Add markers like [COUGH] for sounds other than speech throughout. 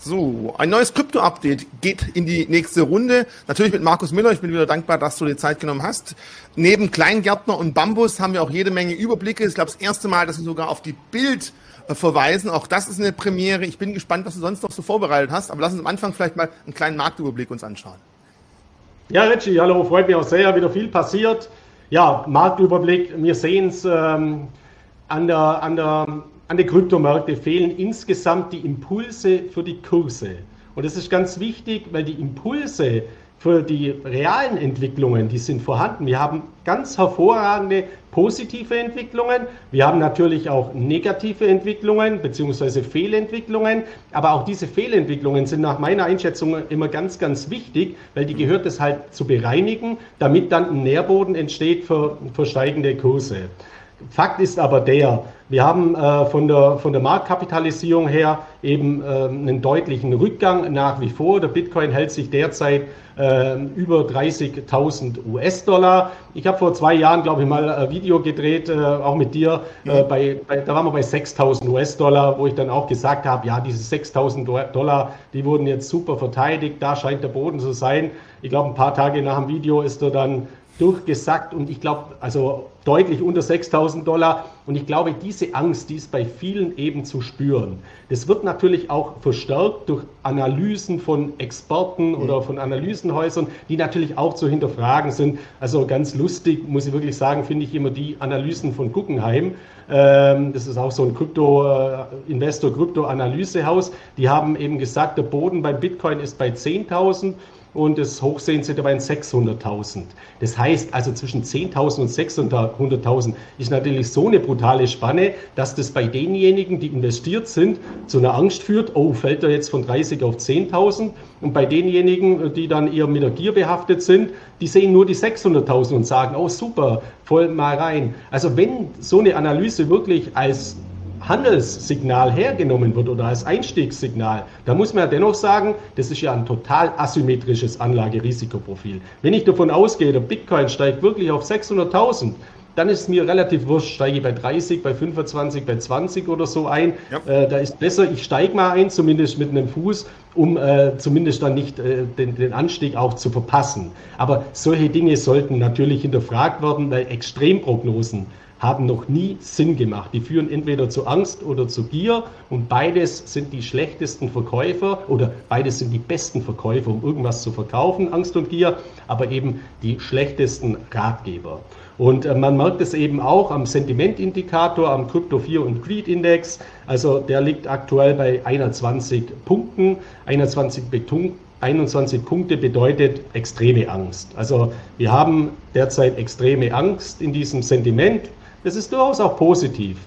So, ein neues Krypto-Update geht in die nächste Runde. Natürlich mit Markus Müller. Ich bin wieder dankbar, dass du dir Zeit genommen hast. Neben Kleingärtner und Bambus haben wir auch jede Menge Überblicke. Ich glaube, das erste Mal, dass wir sogar auf die Bild äh, verweisen. Auch das ist eine Premiere. Ich bin gespannt, was du sonst noch so vorbereitet hast. Aber lass uns am Anfang vielleicht mal einen kleinen Marktüberblick uns anschauen. Ja, Richie, hallo, freut mich auch sehr. Wieder viel passiert. Ja, Marktüberblick. Wir sehen es ähm, an der, an der an den Kryptomärkten fehlen insgesamt die Impulse für die Kurse. Und das ist ganz wichtig, weil die Impulse für die realen Entwicklungen, die sind vorhanden. Wir haben ganz hervorragende positive Entwicklungen. Wir haben natürlich auch negative Entwicklungen bzw. Fehlentwicklungen. Aber auch diese Fehlentwicklungen sind nach meiner Einschätzung immer ganz, ganz wichtig, weil die gehört es halt zu bereinigen, damit dann ein Nährboden entsteht für, für steigende Kurse. Fakt ist aber der, wir haben äh, von, der, von der Marktkapitalisierung her eben äh, einen deutlichen Rückgang nach wie vor. Der Bitcoin hält sich derzeit äh, über 30.000 US-Dollar. Ich habe vor zwei Jahren, glaube ich, mal ein Video gedreht, äh, auch mit dir. Äh, mhm. Bei, bei, da waren wir bei 6.000 US-Dollar, wo ich dann auch gesagt habe, ja, diese 6.000 Dollar, die wurden jetzt super verteidigt. Da scheint der Boden zu sein. Ich glaube, ein paar Tage nach dem Video ist er dann durchgesackt und ich glaube, also deutlich unter 6000 Dollar. Und ich glaube, diese Angst, die ist bei vielen eben zu spüren. Das wird natürlich auch verstärkt durch Analysen von Experten mhm. oder von Analysenhäusern, die natürlich auch zu hinterfragen sind. Also ganz lustig, muss ich wirklich sagen, finde ich immer die Analysen von Guggenheim. Ähm, das ist auch so ein Krypto-Investor, äh, Krypto-Analysehaus. Die haben eben gesagt, der Boden beim Bitcoin ist bei 10.000 und das Hochsehen sind dabei 600.000. Das heißt also zwischen 10.000 und 600.000 ist natürlich so eine brutale Spanne, dass das bei denjenigen, die investiert sind, zu einer Angst führt, oh, fällt er jetzt von 30 auf 10.000 und bei denjenigen, die dann eher mit der Gier behaftet sind, die sehen nur die 600.000 und sagen, oh super, voll mal rein. Also wenn so eine Analyse wirklich als Handelssignal hergenommen wird oder als Einstiegssignal, da muss man ja dennoch sagen, das ist ja ein total asymmetrisches Anlagerisikoprofil. Wenn ich davon ausgehe, der Bitcoin steigt wirklich auf 600.000, dann ist es mir relativ wurscht, steige ich bei 30, bei 25, bei 20 oder so ein. Ja. Äh, da ist besser, ich steige mal ein, zumindest mit einem Fuß, um äh, zumindest dann nicht äh, den, den, Anstieg auch zu verpassen. Aber solche Dinge sollten natürlich hinterfragt werden, weil Extremprognosen haben noch nie Sinn gemacht. Die führen entweder zu Angst oder zu Gier und beides sind die schlechtesten Verkäufer oder beides sind die besten Verkäufer, um irgendwas zu verkaufen, Angst und Gier, aber eben die schlechtesten Ratgeber. Und äh, man merkt es eben auch am Sentimentindikator, am Crypto 4 und Greed Index. Also der liegt aktuell bei 21 Punkten. 21 Beton 21 Punkte bedeutet extreme Angst. Also wir haben derzeit extreme Angst in diesem Sentiment. Das ist durchaus auch positiv,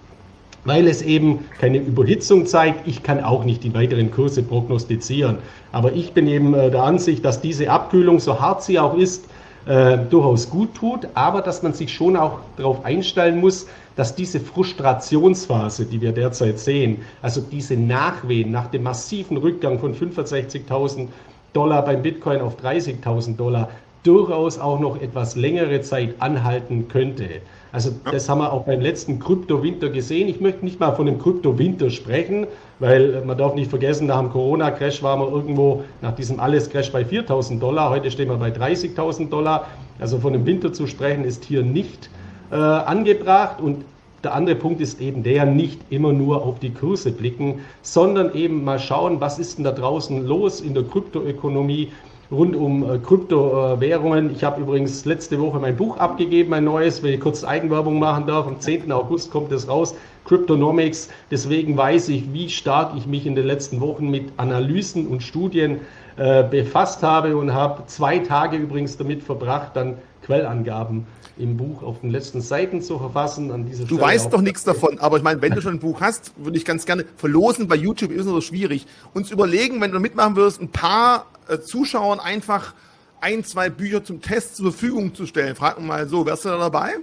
weil es eben keine Überhitzung zeigt. Ich kann auch nicht die weiteren Kurse prognostizieren. Aber ich bin eben äh, der Ansicht, dass diese Abkühlung, so hart sie auch ist, äh, durchaus gut tut, aber dass man sich schon auch darauf einstellen muss, dass diese Frustrationsphase, die wir derzeit sehen, also diese Nachwehen nach dem massiven Rückgang von 65.000 Dollar beim Bitcoin auf 30.000 Dollar, durchaus auch noch etwas längere Zeit anhalten könnte. Also das haben wir auch beim letzten Kryptowinter gesehen. Ich möchte nicht mal von einem Kryptowinter sprechen, weil man darf nicht vergessen, nach dem Corona-Crash waren wir irgendwo nach diesem Alles-Crash bei 4.000 Dollar. Heute stehen wir bei 30.000 Dollar. Also von einem Winter zu sprechen ist hier nicht äh, angebracht. Und der andere Punkt ist eben der, nicht immer nur auf die Kurse blicken, sondern eben mal schauen, was ist denn da draußen los in der Kryptoökonomie rund um äh, Kryptowährungen. Ich habe übrigens letzte Woche mein Buch abgegeben, ein neues, wenn ich kurz Eigenwerbung machen darf. Am 10. August kommt es raus, Cryptonomics. Deswegen weiß ich, wie stark ich mich in den letzten Wochen mit Analysen und Studien äh, befasst habe und habe zwei Tage übrigens damit verbracht, dann Quellangaben im Buch auf den letzten Seiten zu verfassen. An dieser du Stelle weißt doch nichts davon, aber ich meine, wenn du schon ein Buch hast, würde ich ganz gerne verlosen. Bei YouTube ist es so schwierig. Uns überlegen, wenn du mitmachen wirst, ein paar Zuschauern einfach ein, zwei Bücher zum Test zur Verfügung zu stellen. Frag mal so, wärst du da dabei?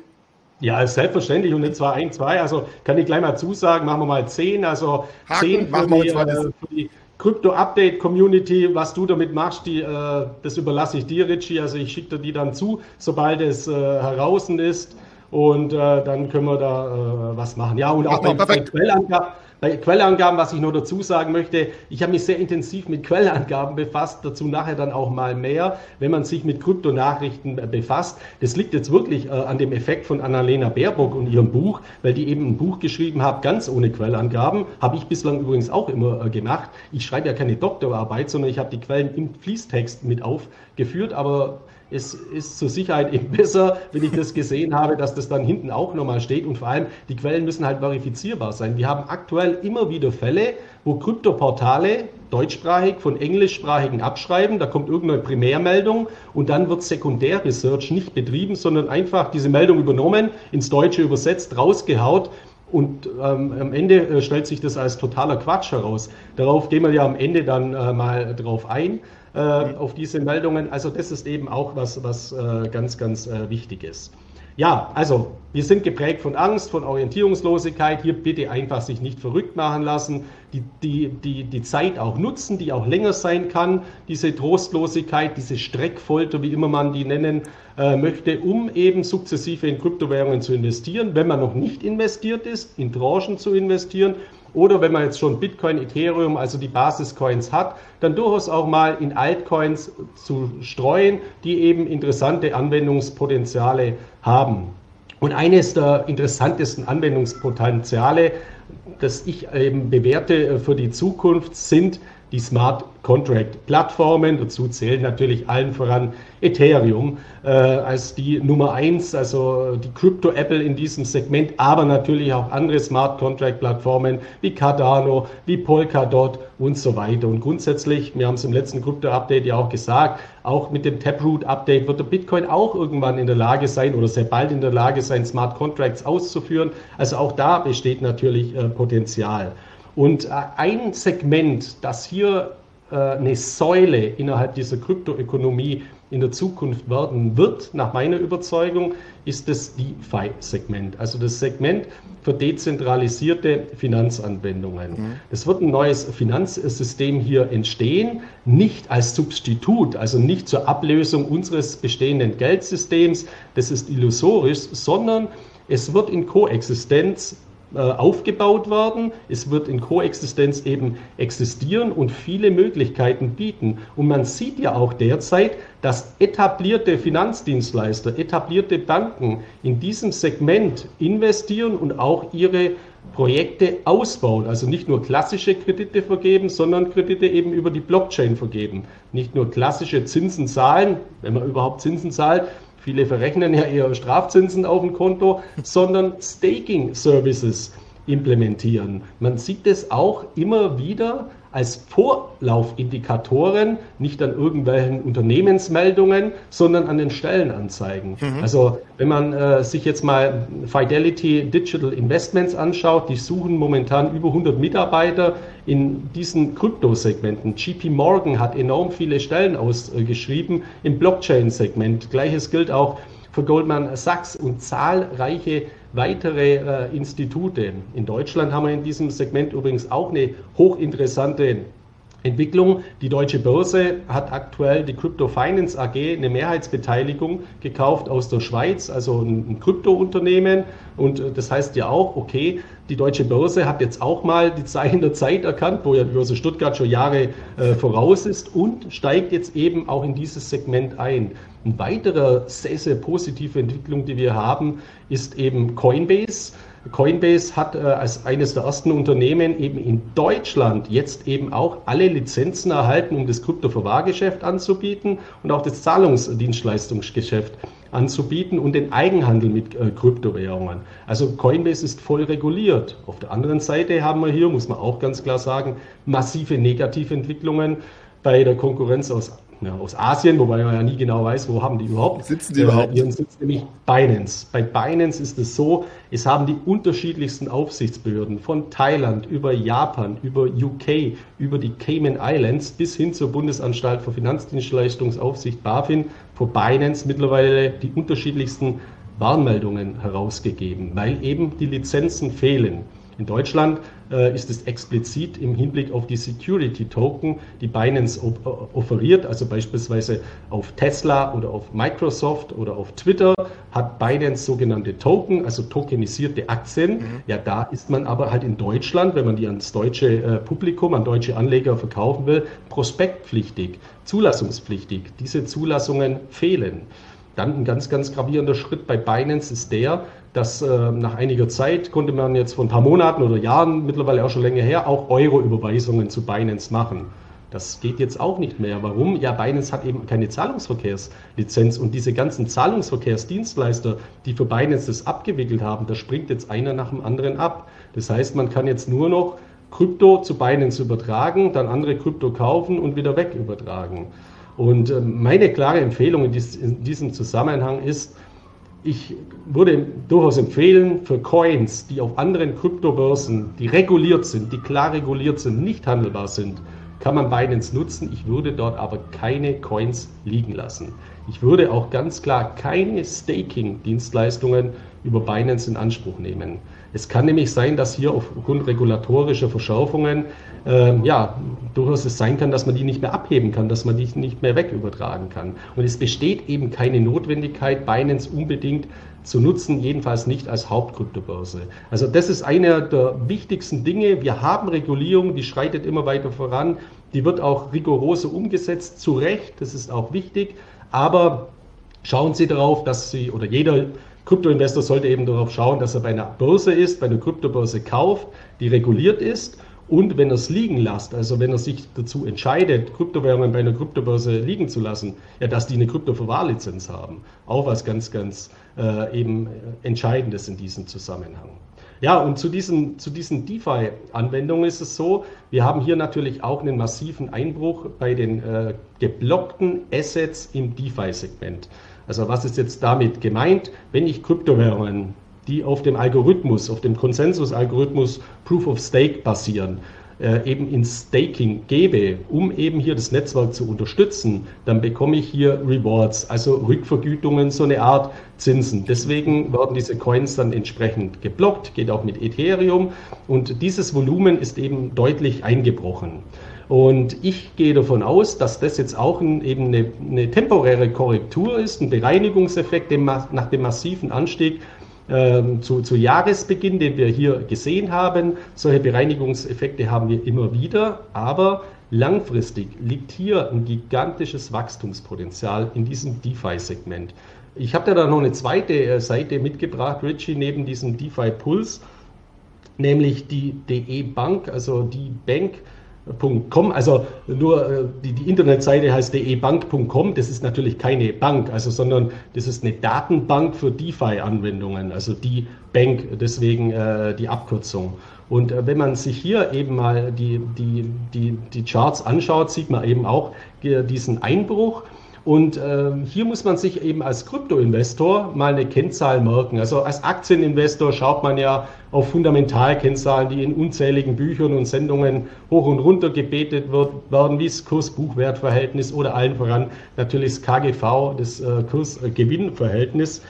Ja, selbstverständlich und nicht zwar ein, zwei. Also kann ich gleich mal zusagen, machen wir mal zehn. Also Haken, zehn für die, äh, für die Krypto-Update-Community, was du damit machst, die, äh, das überlasse ich dir, Richie. Also ich schicke dir die dann zu, sobald es äh, heraus ist. Und äh, dann können wir da äh, was machen. Ja, und auch bei, bei, Quellangaben, Bei Quellangaben, was ich nur dazu sagen möchte, ich habe mich sehr intensiv mit Quellangaben befasst, dazu nachher dann auch mal mehr, wenn man sich mit Kryptonachrichten befasst. Das liegt jetzt wirklich äh, an dem Effekt von Annalena Baerbock und ihrem Buch, weil die eben ein Buch geschrieben hat, ganz ohne Quellangaben. Habe ich bislang übrigens auch immer äh, gemacht. Ich schreibe ja keine Doktorarbeit, sondern ich habe die Quellen im Fließtext mit aufgeführt, aber es ist zur Sicherheit eben [LAUGHS] besser, wenn ich das gesehen habe, dass das dann hinten auch nochmal steht. Und vor allem, die Quellen müssen halt verifizierbar sein. Wir haben aktuell immer wieder Fälle, wo Kryptoportale deutschsprachig von englischsprachigen abschreiben. Da kommt irgendeine Primärmeldung und dann wird Sekundärresearch nicht betrieben, sondern einfach diese Meldung übernommen, ins Deutsche übersetzt, rausgehaut. Und ähm, am Ende äh, stellt sich das als totaler Quatsch heraus. Darauf gehen wir ja am Ende dann äh, mal drauf ein äh, auf diese Meldungen. Also das ist eben auch was, was äh, ganz, ganz äh, wichtig ist. Ja, also wir sind geprägt von Angst, von Orientierungslosigkeit. Hier bitte einfach sich nicht verrückt machen lassen, die, die, die, die Zeit auch nutzen, die auch länger sein kann, diese Trostlosigkeit, diese Streckfolter, wie immer man die nennen äh, möchte, um eben sukzessive in Kryptowährungen zu investieren, wenn man noch nicht investiert ist, in Tranchen zu investieren oder wenn man jetzt schon Bitcoin, Ethereum, also die Basiscoins hat, dann durchaus auch mal in Altcoins zu streuen, die eben interessante Anwendungspotenziale haben. Und eines der interessantesten Anwendungspotenziale, das ich eben bewerte für die Zukunft, sind die Smart Contract Plattformen. Dazu zählen natürlich allen voran Ethereum äh, als die Nummer eins, also die Crypto Apple in diesem Segment, aber natürlich auch andere Smart Contract Plattformen wie Cardano, wie Polkadot und so weiter. Und grundsätzlich, wir haben es im letzten Crypto Update ja auch gesagt, auch mit dem Taproot Update wird der Bitcoin auch irgendwann in der Lage sein oder sehr bald in der Lage sein, Smart Contracts auszuführen. Also auch da besteht natürlich äh. Und äh, ein Segment, das hier äh, eine Säule innerhalb dieser Kryptoökonomie in der Zukunft werden wird, nach meiner Überzeugung, ist das DeFi-Segment, also das Segment für dezentralisierte Finanzanwendungen. Mhm. Es wird ein neues Finanzsystem hier entstehen, nicht als Substitut, also nicht zur Ablösung unseres bestehenden Geldsystems, das ist illusorisch, sondern es wird in Koexistenz aufgebaut werden. Es wird in Koexistenz eben existieren und viele Möglichkeiten bieten. Und man sieht ja auch derzeit, dass etablierte Finanzdienstleister, etablierte Banken in diesem Segment investieren und auch ihre Projekte ausbauen. Also nicht nur klassische Kredite vergeben, sondern Kredite eben über die Blockchain vergeben. Nicht nur klassische Zinsen zahlen, wenn man überhaupt Zinsen zahlt, Viele verrechnen ja eher Strafzinsen auf dem Konto, sondern Staking-Services implementieren. Man sieht es auch immer wieder als Vorlaufindikatoren, nicht an irgendwelchen Unternehmensmeldungen, sondern an den Stellenanzeigen. Mhm. Also wenn man äh, sich jetzt mal Fidelity Digital Investments anschaut, die suchen momentan über 100 Mitarbeiter in diesen Kryptosegmenten. JP Morgan hat enorm viele Stellen ausgeschrieben im Blockchain-Segment. Gleiches gilt auch für Goldman Sachs und zahlreiche weitere äh, Institute. In Deutschland haben wir in diesem Segment übrigens auch eine hochinteressante Entwicklung. Die Deutsche Börse hat aktuell die Crypto Finance AG, eine Mehrheitsbeteiligung gekauft aus der Schweiz, also ein, Kryptounternehmen. Und äh, das heißt ja auch, okay, die Deutsche Börse hat jetzt auch mal die Zeichen der Zeit erkannt, wo ja die Börse Stuttgart schon Jahre äh, voraus ist und steigt jetzt eben auch in dieses Segment ein. Eine weitere sehr, sehr positive Entwicklung, die wir haben, ist eben Coinbase. Coinbase hat äh, als eines der ersten Unternehmen eben in Deutschland jetzt eben auch alle Lizenzen erhalten, um das Kryptoverwahrgeschäft anzubieten und auch das Zahlungsdienstleistungsgeschäft anzubieten und den Eigenhandel mit äh, Kryptowährungen. Also Coinbase ist voll reguliert. Auf der anderen Seite haben wir hier, muss man auch ganz klar sagen, massive Negativentwicklungen bei der Konkurrenz aus ja, aus Asien, wobei man ja nie genau weiß, wo haben die überhaupt. Sitzen die äh, überhaupt? Ihren Sitz nämlich Binance. Bei Binance ist es so, es haben die unterschiedlichsten Aufsichtsbehörden von Thailand über Japan, über UK, über die Cayman Islands bis hin zur Bundesanstalt für Finanzdienstleistungsaufsicht BaFin vor Binance mittlerweile die unterschiedlichsten Warnmeldungen herausgegeben, weil eben die Lizenzen fehlen. In Deutschland äh, ist es explizit im Hinblick auf die Security Token, die Binance offeriert, also beispielsweise auf Tesla oder auf Microsoft oder auf Twitter hat Binance sogenannte Token, also tokenisierte Aktien. Mhm. Ja, da ist man aber halt in Deutschland, wenn man die ans deutsche äh, Publikum, an deutsche Anleger verkaufen will, prospektpflichtig, zulassungspflichtig. Diese Zulassungen fehlen. Dann ein ganz, ganz gravierender Schritt bei Binance ist der, dass äh, nach einiger Zeit konnte man jetzt vor ein paar Monaten oder Jahren, mittlerweile auch schon länger her, auch Euro-Überweisungen zu Binance machen. Das geht jetzt auch nicht mehr. Warum? Ja, Binance hat eben keine Zahlungsverkehrslizenz und diese ganzen Zahlungsverkehrsdienstleister, die für Binance das abgewickelt haben, da springt jetzt einer nach dem anderen ab. Das heißt, man kann jetzt nur noch Krypto zu Binance übertragen, dann andere Krypto kaufen und wieder weg übertragen. Und äh, meine klare Empfehlung in, diesem Zusammenhang ist, ich würde durchaus empfehlen, für Coins, die auf anderen Kryptobörsen, die reguliert sind, die klar reguliert sind, nicht handelbar sind, kann man Binance nutzen. Ich würde dort aber keine Coins liegen lassen. Ich würde auch ganz klar keine Staking-Dienstleistungen über Binance in Anspruch nehmen. Es kann nämlich sein, dass hier aufgrund regulatorischer Verschärfungen äh, ja, durchaus es sein kann, dass man die nicht mehr abheben kann, dass man die nicht mehr wegübertragen kann. Und es besteht eben keine Notwendigkeit, Binance unbedingt zu nutzen, jedenfalls nicht als Hauptkryptobörse. Also das ist einer der wichtigsten Dinge. Wir haben Regulierung, die schreitet immer weiter voran, die wird auch rigoroser umgesetzt, zu Recht, das ist auch wichtig, aber schauen Sie darauf, dass Sie oder jeder Kryptoinvestor sollte eben darauf schauen, dass er bei einer Börse ist, bei einer Kryptobörse kauft, die reguliert ist. Und wenn er es liegen lässt, also wenn er sich dazu entscheidet, Kryptowährungen bei einer Kryptobörse liegen zu lassen, ja, dass die eine Kryptoverwahrlizenz haben. Auch was ganz, ganz äh, eben Entscheidendes in diesem Zusammenhang. Ja, und zu diesen, zu diesen DeFi-Anwendungen ist es so, wir haben hier natürlich auch einen massiven Einbruch bei den äh, geblockten Assets im DeFi-Segment. Also was ist jetzt damit gemeint? Wenn ich Kryptowährungen, die auf dem Algorithmus, auf dem Konsensus-Algorithmus Proof of Stake basieren, äh, eben ins Staking gebe, um eben hier das Netzwerk zu unterstützen, dann bekomme ich hier Rewards, also Rückvergütungen, so eine Art Zinsen. Deswegen werden diese Coins dann entsprechend geblockt, geht auch mit Ethereum und dieses Volumen ist eben deutlich eingebrochen. Und ich gehe davon aus, dass das jetzt auch ein, eben eine, eine, temporäre Korrektur ist, ein Bereinigungseffekt nach dem massiven Anstieg ähm, zu, zu, Jahresbeginn, den wir hier gesehen haben. Solche Bereinigungseffekte haben wir immer wieder, aber langfristig liegt hier ein gigantisches Wachstumspotenzial in diesem DeFi-Segment. Ich habe da noch eine zweite äh, Seite mitgebracht, Richie, neben diesem DeFi Puls, nämlich die DE Bank, also die Bank .com, also nur äh, die, die Internetseite heißt debank.com, das ist natürlich keine Bank, also sondern das ist eine Datenbank für DeFi-Anwendungen, also die Bank, deswegen äh, die Abkürzung. Und äh, wenn man sich hier eben mal die, die, die, die Charts anschaut, sieht man eben auch diesen Einbruch. Und äh, hier muss man sich eben als Kryptoinvestor mal eine Kennzahl merken. Also als Aktieninvestor schaut man ja auf Fundamentalkennzahlen, die in unzähligen Büchern und Sendungen hoch und runter gebetet wird, werden, wie das Kurs-Buchwert-Verhältnis oder allen voran natürlich das KGV, das äh, Kurs-Gewinn-Verhältnis.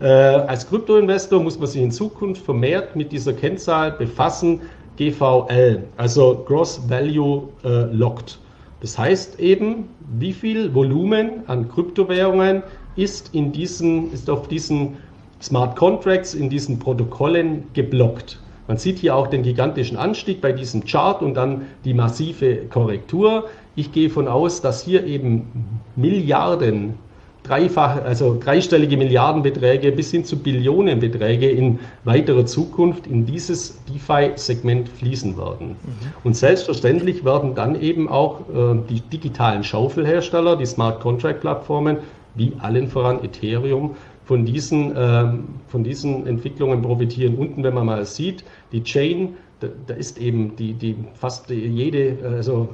Äh, als Kryptoinvestor muss man sich in Zukunft vermehrt mit dieser Kennzahl befassen, GVL, also Gross Value äh, Locked. Das heißt eben, wie viel Volumen an Kryptowährungen ist, in diesen, ist auf diesen Smart Contracts, in diesen Protokollen geblockt. Man sieht hier auch den gigantischen Anstieg bei diesem Chart und dann die massive Korrektur. Ich gehe von aus, dass hier eben Milliarden dreifach, also dreistellige Milliardenbeträge bis hin zu Billionenbeträge in weiterer Zukunft in dieses DeFi-Segment fließen werden. Mhm. Und selbstverständlich werden dann eben auch äh, die digitalen Schaufelhersteller, die Smart Contract-Plattformen, wie allen voran Ethereum, von diesen, äh, von diesen Entwicklungen profitieren. Unten, wenn man mal sieht, die Chain, da, da ist eben die, die fast jede, also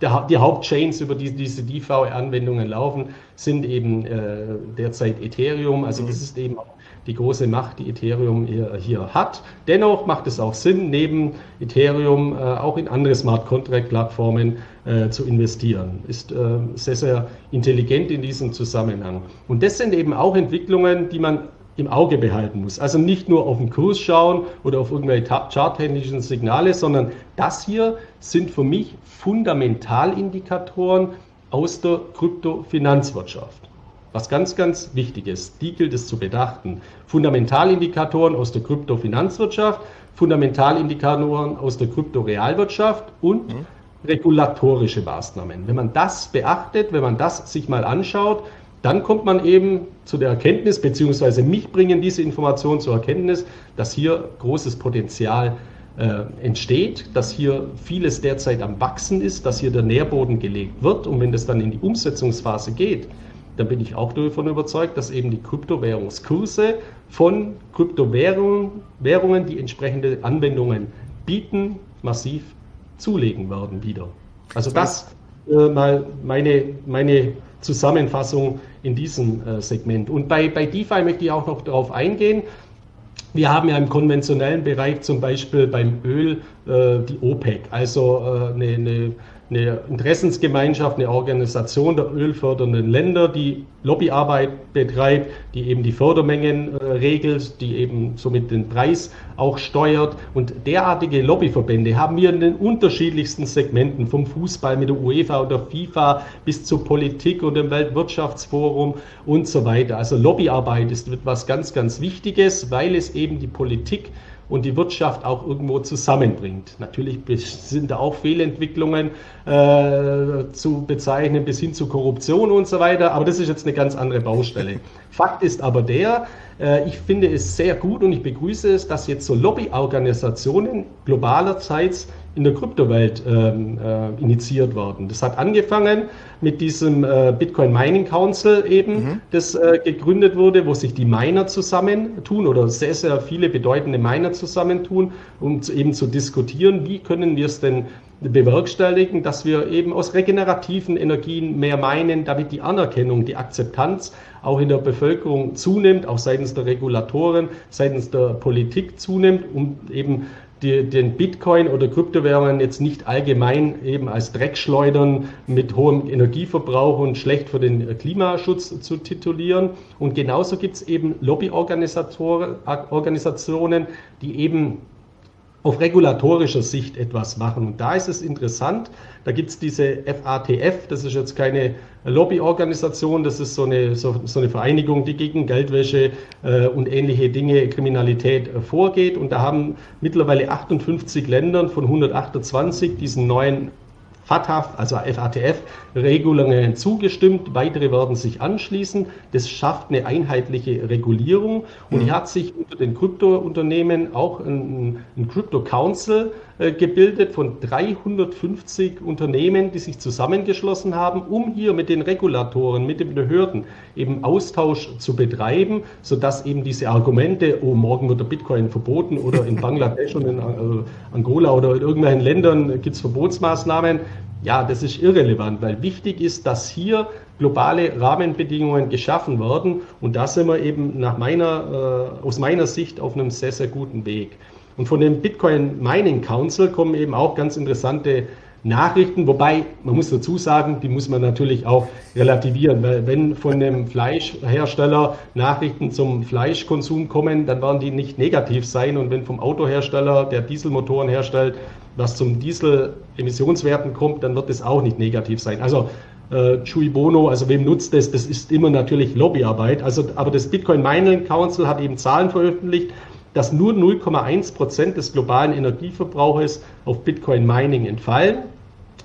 der, die Hauptchains, über die diese DeFi-Anwendungen laufen, sind eben äh, derzeit Ethereum. Also das ist eben die große Macht, die Ethereum hier, hier hat. Dennoch macht es auch Sinn, neben Ethereum äh, auch in andere Smart Contract-Plattformen äh, zu investieren. Ist äh, sehr, sehr intelligent in diesem Zusammenhang. Und das sind eben auch Entwicklungen, die man im Auge behalten muss. Also nicht nur auf den Kurs schauen oder auf irgendwelche charttechnischen Signale, sondern das hier sind für mich Fundamentalindikatoren aus der Kryptofinanzwirtschaft. Was ganz, ganz wichtig ist, die gilt es zu bedachten. Fundamentalindikatoren aus der Kryptofinanzwirtschaft, Fundamentalindikatoren aus der Kryptorealwirtschaft und mhm. regulatorische Maßnahmen. Wenn man das beachtet, wenn man das sich mal anschaut, dann kommt man eben zu der Erkenntnis, beziehungsweise mich bringen diese Informationen zur Erkenntnis, dass hier großes Potenzial äh, entsteht, dass hier vieles derzeit am Wachsen ist, dass hier der Nährboden gelegt wird. Und wenn das dann in die Umsetzungsphase geht, dann bin ich auch davon überzeugt, dass eben die Kryptowährungskurse von Kryptowährungen, die entsprechende Anwendungen bieten, massiv zulegen werden wieder. Also das äh, mal meine, meine Zusammenfassung in diesem äh, Segment. Und bei, bei DeFi möchte ich auch noch darauf eingehen. Wir haben ja im konventionellen Bereich zum Beispiel beim Öl äh, die OPEC, also äh, eine, eine eine Interessensgemeinschaft, eine Organisation der ölfördernden Länder, die Lobbyarbeit betreibt, die eben die Fördermengen äh, regelt, die eben somit den Preis auch steuert. Und derartige Lobbyverbände haben wir in den unterschiedlichsten Segmenten, vom Fußball mit der UEFA oder FIFA bis zur Politik und dem Weltwirtschaftsforum und so weiter. Also Lobbyarbeit ist etwas ganz, ganz Wichtiges, weil es eben die Politik und die Wirtschaft auch irgendwo zusammenbringt. Natürlich sind da auch Fehlentwicklungen äh, zu bezeichnen bis hin zu Korruption und so weiter, aber das ist jetzt eine ganz andere Baustelle. [LAUGHS] Fakt ist aber der, äh, ich finde es sehr gut und ich begrüße es, dass jetzt so Lobbyorganisationen globalerseits in der Kryptowelt ähm, äh, initiiert worden. Das hat angefangen mit diesem äh, Bitcoin Mining Council eben, mhm. das äh, gegründet wurde, wo sich die Miner zusammentun oder sehr, sehr viele bedeutende Miner zusammentun, um zu, eben zu diskutieren, wie können wir es denn bewerkstelligen, dass wir eben aus regenerativen Energien mehr meinen, damit die Anerkennung, die Akzeptanz auch in der Bevölkerung zunimmt, auch seitens der Regulatoren, seitens der Politik zunimmt, um eben die, den Bitcoin oder Kryptowährungen jetzt nicht allgemein eben als Dreckschleudern mit hohem Energieverbrauch und schlecht für den Klimaschutz zu titulieren. Und genauso gibt es eben Lobbyorganisationen, die eben auf regulatorischer Sicht etwas machen. Und da ist es interessant, da gibt es diese FATF, das ist jetzt keine Lobbyorganisation, das ist so eine, so, so eine Vereinigung, die gegen Geldwäsche äh, und ähnliche Dinge, Kriminalität äh, vorgeht. Und da haben mittlerweile 58 Ländern von 128 diesen neuen FATF, also FATF-Regelungen zugestimmt. Weitere werden sich anschließen. Das schafft eine einheitliche Regulierung. Und mhm. hier hat sich unter den Kryptounternehmen auch ein, ein Crypto Council äh, gebildet von 350 Unternehmen, die sich zusammengeschlossen haben, um hier mit den Regulatoren, mit den Behörden eben Austausch zu betreiben, sodass eben diese Argumente, oh, morgen wird der Bitcoin verboten oder in [LAUGHS] Bangladesch und in äh, Angola oder in irgendwelchen Ländern gibt es Verbotsmaßnahmen, ja, das ist irrelevant, weil wichtig ist, dass hier globale Rahmenbedingungen geschaffen werden und da sind wir eben nach meiner, äh, aus meiner Sicht auf einem sehr, sehr guten Weg. Und von dem Bitcoin Mining Council kommen eben auch ganz interessante Nachrichten, wobei man muss dazu sagen, die muss man natürlich auch relativieren, weil wenn von dem Fleischhersteller Nachrichten zum Fleischkonsum kommen, dann werden die nicht negativ sein und wenn vom Autohersteller, der Dieselmotoren herstellt, was zum Diesel-Emissionswerten kommt, dann wird es auch nicht negativ sein. Also äh, Chui Bono, also wem nutzt das? Das ist immer natürlich Lobbyarbeit. Also, aber das Bitcoin Mining Council hat eben Zahlen veröffentlicht, dass nur 0,1 Prozent des globalen Energieverbrauches auf Bitcoin Mining entfallen,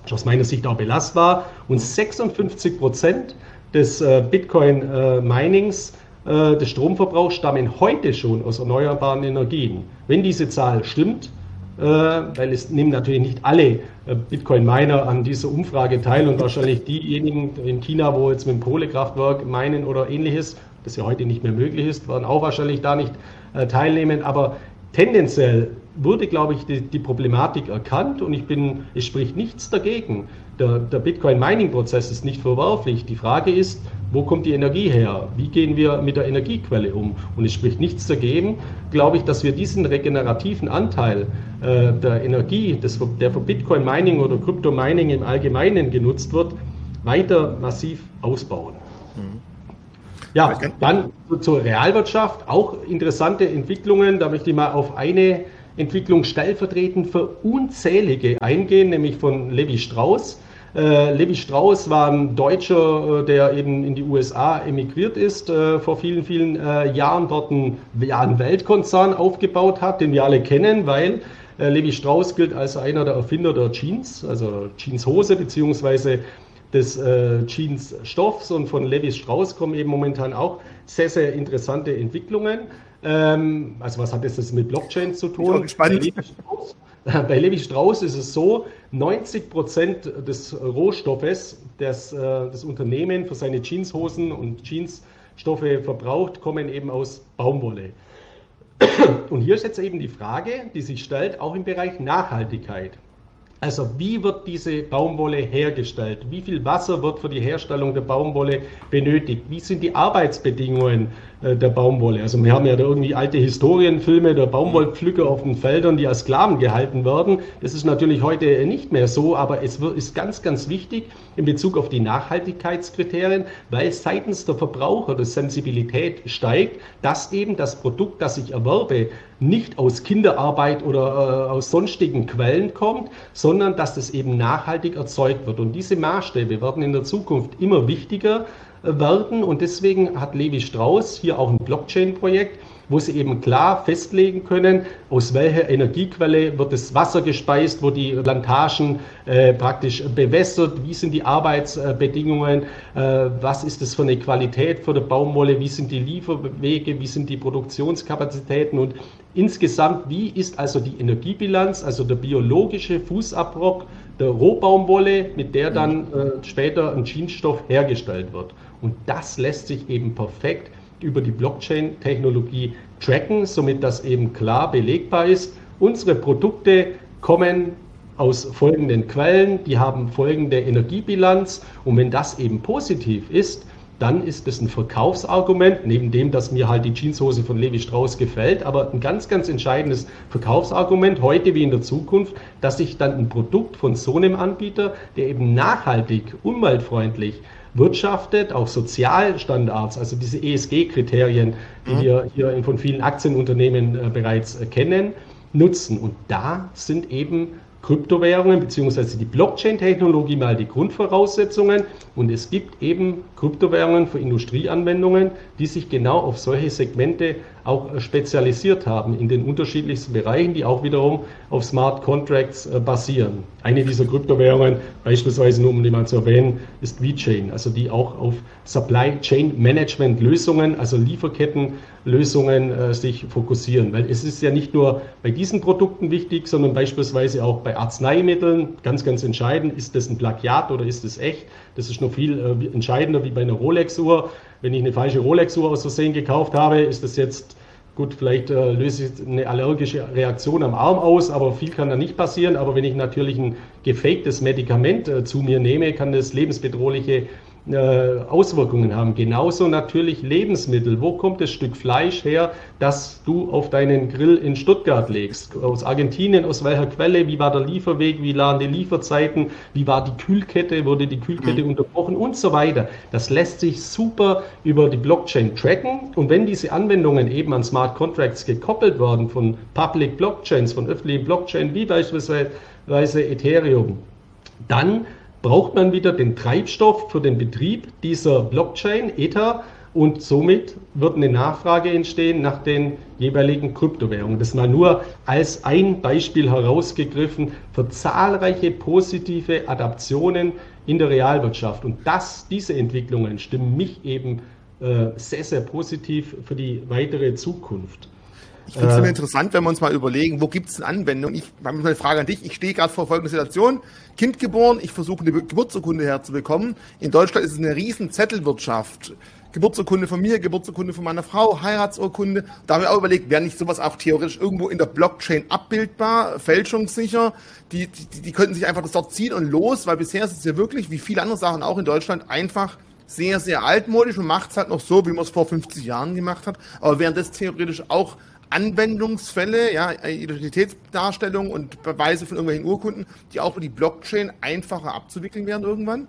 was aus meiner Sicht auch belastbar, und 56 Prozent des äh, Bitcoin äh, Minings äh, des Stromverbrauchs stammen heute schon aus erneuerbaren Energien. Wenn diese Zahl stimmt, äh, weil es nehmen natürlich nicht alle äh, Bitcoin-Miner an dieser Umfrage teil und wahrscheinlich diejenigen in China, wo jetzt mit dem Kohlekraftwerk meinen oder ähnliches, das ja heute nicht mehr möglich ist, werden auch wahrscheinlich da nicht äh, teilnehmen. Aber tendenziell wurde, glaube ich, die, die, Problematik erkannt und ich bin, es spricht nichts dagegen. Der, der Bitcoin-Mining-Prozess ist nicht verwerflich. Die Frage ist, wo kommt die Energie her? Wie gehen wir mit der Energiequelle um? Und es spricht nichts dagegen, glaube ich, dass wir diesen regenerativen Anteil äh, der Energie, des, der für Bitcoin-Mining oder Krypto-Mining im Allgemeinen genutzt wird, weiter massiv ausbauen. Ja, dann zur Realwirtschaft auch interessante Entwicklungen. Da möchte ich mal auf eine Entwicklung stellvertretend für unzählige eingehen, nämlich von Levi Strauss. Äh, Levi Strauss war ein Deutscher, äh, der eben in die USA emigriert ist, äh, vor vielen, vielen äh, Jahren dort einen, ja, einen Weltkonzern aufgebaut hat, den wir alle kennen, weil Levi Strauss gilt als einer der Erfinder der Jeans, also Jeanshose beziehungsweise des äh, Jeansstoffs und von Levi Strauss kommen eben momentan auch sehr, sehr interessante Entwicklungen. Ähm, also was hat das mit Blockchain zu tun? Ich bin gespannt. [LAUGHS] Bei Levi Strauss ist es so, 90 Prozent des Rohstoffes, das äh, das Unternehmen für seine Jeanshosen und Jeansstoffe verbraucht, kommen eben aus Baumwolle. Und hier ist jetzt eben die Frage, die sich stellt, auch im Bereich Nachhaltigkeit. Also wie wird diese Baumwolle hergestellt? Wie viel Wasser wird für die Herstellung der Baumwolle benötigt? Wie sind die Arbeitsbedingungen der Baumwolle? Also wir haben ja da irgendwie alte Historienfilme der Baumwollpflücker auf den Feldern, die als Sklaven gehalten werden. Das ist natürlich heute nicht mehr so, aber es ist ganz, ganz wichtig in Bezug auf die Nachhaltigkeitskriterien, weil seitens der Verbraucher die Sensibilität steigt, dass eben das Produkt, das ich erwerbe, nicht aus Kinderarbeit oder äh, aus sonstigen Quellen kommt, sondern dass das eben nachhaltig erzeugt wird. Und diese Maßstäbe werden in der Zukunft immer wichtiger äh, werden. Und deswegen hat Levi Strauss hier auch ein Blockchain-Projekt, wo sie eben klar festlegen können, aus welcher Energiequelle wird das Wasser gespeist, wo die Plantagen äh, praktisch bewässert, wie sind die Arbeitsbedingungen, äh, was ist das für eine Qualität für die Baumwolle, wie sind die Lieferwege, wie sind die Produktionskapazitäten und insgesamt, wie ist also die Energiebilanz, also der biologische Fußabdruck der Rohbaumwolle, mit der dann äh, später ein Jeansstoff hergestellt wird. Und das lässt sich eben perfekt über die Blockchain-Technologie tracken, somit das eben klar belegbar ist. Unsere Produkte kommen aus folgenden Quellen, die haben folgende Energiebilanz und wenn das eben positiv ist, dann ist es ein Verkaufsargument, neben dem, dass mir halt die Jeanshose von Levi Strauss gefällt, aber ein ganz, ganz entscheidendes Verkaufsargument heute wie in der Zukunft, dass ich dann ein Produkt von so einem Anbieter, der eben nachhaltig, umweltfreundlich, wirtschaftet, auch Sozialstandards, also diese ESG-Kriterien, die mhm. wir hier von vielen Aktienunternehmen äh, bereits äh, kennen, nutzen. Und da sind eben Kryptowährungen bzw. die Blockchain-Technologie mal die Grundvoraussetzungen und es gibt eben Kryptowährungen für Industrieanwendungen, die sich genau auf solche Segmente auch äh, spezialisiert haben in den unterschiedlichsten Bereichen, die auch wiederum auf Smart Contracts äh, basieren. Eine dieser Kryptowährungen, beispielsweise nur um die mal zu erwähnen, ist VeChain, also die auch auf Supply Chain Management Lösungen, also Lieferkettenlösungen äh, sich fokussieren. Weil es ist ja nicht nur bei diesen Produkten wichtig, sondern beispielsweise auch bei Arzneimitteln. Ganz, ganz entscheidend, ist das ein Plagiat oder ist es echt? Das ist noch viel äh, entscheidender wie bei einer Rolex-Uhr. Wenn ich eine falsche Rolex-Uhr aus Versehen gekauft habe, ist das jetzt Gut, vielleicht äh, löse ich eine allergische Reaktion am Arm aus, aber viel kann da nicht passieren. Aber wenn ich natürlich ein gefaktes Medikament äh, zu mir nehme, kann das lebensbedrohliche Auswirkungen haben. Genauso natürlich Lebensmittel. Wo kommt das Stück Fleisch her, das du auf deinen Grill in Stuttgart legst? Aus Argentinien, aus welcher Quelle? Wie war der Lieferweg? Wie waren die Lieferzeiten? Wie war die Kühlkette? Wurde die Kühlkette mhm. unterbrochen? Und so weiter. Das lässt sich super über die Blockchain tracken. Und wenn diese Anwendungen eben an Smart Contracts gekoppelt werden von Public Blockchains, von öffentlichen Blockchains, wie beispielsweise Ethereum, dann braucht man wieder den Treibstoff für den Betrieb dieser Blockchain, Ether, und somit wird eine Nachfrage entstehen nach den jeweiligen Kryptowährungen. Das mal nur als ein Beispiel herausgegriffen für zahlreiche positive Adaptionen in der Realwirtschaft. Und das, diese Entwicklungen stimmen mich eben äh, sehr, sehr positiv für die weitere Zukunft. Ich finde es äh, interessant, wenn wir uns mal überlegen, wo gibt es eine Anwendung? Ich habe eine Frage an dich. Ich stehe gerade vor folgender Situation. Kind geboren, ich versuche eine Geburtsurkunde herzubekommen. In Deutschland ist es eine riesen Zettelwirtschaft. Geburtsurkunde von mir, Geburtsurkunde von meiner Frau, Heiratsurkunde. Da haben wir auch überlegt, wäre nicht sowas auch theoretisch irgendwo in der Blockchain abbildbar, fälschungssicher? Die, die, die könnten sich einfach das dort ziehen und los, weil bisher ist es ja wirklich, wie viele andere Sachen auch in Deutschland, einfach sehr, sehr altmodisch und macht es halt noch so, wie man es vor 50 Jahren gemacht hat. Aber während das theoretisch auch Anwendungsfälle, ja, Identitätsdarstellung und Beweise von irgendwelchen Urkunden, die auch über die Blockchain einfacher abzuwickeln werden irgendwann?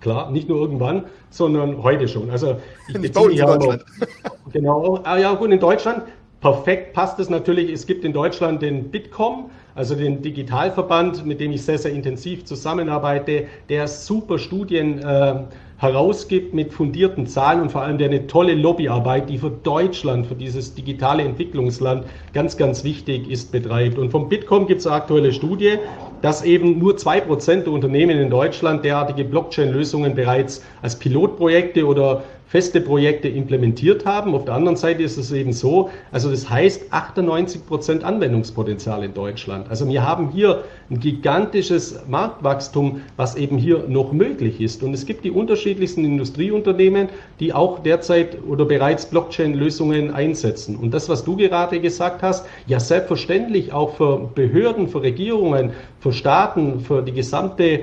Klar, nicht nur irgendwann, sondern heute schon. Also ich in Deutschland. [LAUGHS] Genau, ah, ja gut, in Deutschland perfekt passt es natürlich. Es gibt in Deutschland den Bitkom, also den Digitalverband, mit dem ich sehr, sehr intensiv zusammenarbeite, der super Studien äh, herausgibt mit fundierten Zahlen und vor allem der eine tolle Lobbyarbeit, die für Deutschland, für dieses digitale Entwicklungsland ganz, ganz wichtig ist, betreibt. Und vom Bitkom gibt es eine aktuelle Studie, dass eben nur zwei Prozent der Unternehmen in Deutschland derartige Blockchain-Lösungen bereits als Pilotprojekte oder feste Projekte implementiert haben. Auf der anderen Seite ist es eben so, also das heißt 98 Prozent Anwendungspotenzial in Deutschland. Also wir haben hier ein gigantisches Marktwachstum, was eben hier noch möglich ist. Und es gibt die unterschiedlichsten Industrieunternehmen, die auch derzeit oder bereits Blockchain-Lösungen einsetzen. Und das, was du gerade gesagt hast, ja selbstverständlich auch für Behörden, für Regierungen, für Staaten, für die gesamte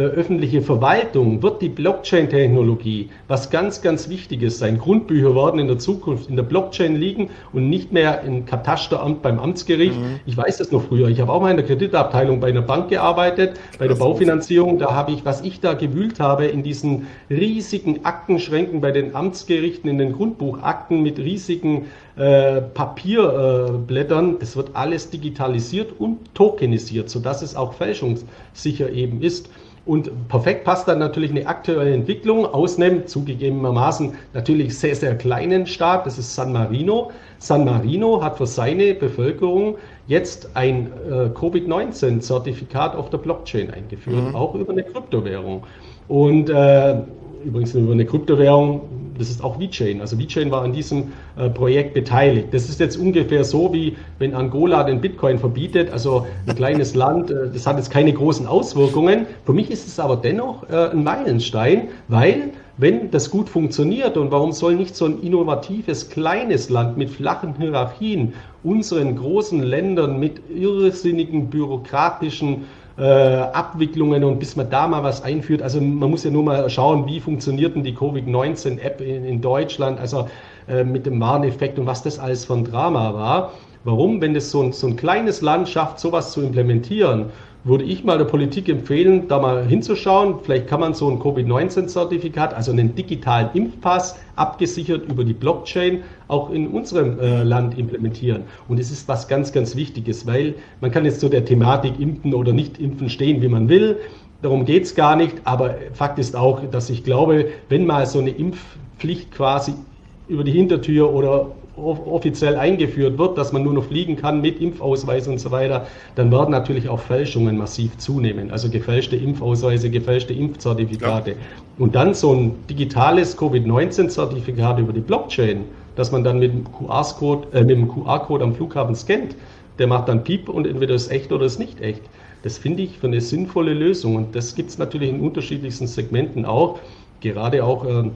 öffentliche Verwaltung wird die Blockchain-Technologie was ganz, ganz Wichtiges sein. Grundbücher werden in der Zukunft in der Blockchain liegen und nicht mehr im Katasteramt beim Amtsgericht. Mhm. Ich weiß das noch früher. Ich habe auch mal in der Kreditabteilung bei einer Bank gearbeitet, bei der Baufinanzierung. Da habe ich, was ich da gewühlt habe, in diesen riesigen Aktenschränken bei den Amtsgerichten, in den Grundbuchakten mit riesigen äh, Papierblättern, äh, das wird alles digitalisiert und tokenisiert, sodass es auch fälschungssicher eben ist. Und perfekt passt dann natürlich eine aktuelle Entwicklung aus einem zugegebenermaßen natürlich sehr, sehr kleinen Staat, das ist San Marino. San Marino hat für seine Bevölkerung jetzt ein äh, Covid-19-Zertifikat auf der Blockchain eingeführt, mhm. auch über eine Kryptowährung. Und äh, übrigens über eine Kryptowährung, das ist auch VeChain. Also VeChain war an diesem äh, Projekt beteiligt. Das ist jetzt ungefähr so, wie wenn Angola den Bitcoin verbietet, also ein kleines [LAUGHS] Land, äh, das hat jetzt keine großen Auswirkungen. Für mich ist es aber dennoch äh, ein Meilenstein, weil wenn das gut funktioniert und warum soll nicht so ein innovatives kleines Land mit flachen Hierarchien unseren großen Ländern mit irrsinnigen bürokratischen äh, Abwicklungen und bis man da mal was einführt. Also man muss ja nur mal schauen, wie funktioniert denn die Covid-19-App in, in, Deutschland, also äh, mit dem Warneffekt und was das alles ein Drama war. Warum, wenn das so ein, so ein kleines Land schafft, sowas zu implementieren würde ich mal der Politik empfehlen, da mal hinzuschauen. Vielleicht kann man so ein Covid-19-Zertifikat, also einen digitalen Impfpass, abgesichert über die Blockchain, auch in unserem äh, Land implementieren. Und es ist was ganz, ganz Wichtiges, weil man kann jetzt zu der Thematik impfen oder nicht impfen stehen, wie man will. Darum geht es gar nicht. Aber Fakt ist auch, dass ich glaube, wenn mal so eine Impfpflicht quasi über die Hintertür oder offiziell eingeführt wird, dass man nur noch fliegen kann mit Impfausweis und so weiter, dann werden natürlich auch Fälschungen massiv zunehmen. Also gefälschte Impfausweise, gefälschte Impfzertifikate. Ja. Und dann so ein digitales Covid-19-Zertifikat über die Blockchain, dass man dann mit dem QR-Code äh, QR-Code am Flughafen scannt, der macht dann Piep und entweder ist echt oder ist nicht echt. Das finde ich für eine sinnvolle Lösung. Und das gibt es natürlich in unterschiedlichsten Segmenten auch. Gerade auch äh,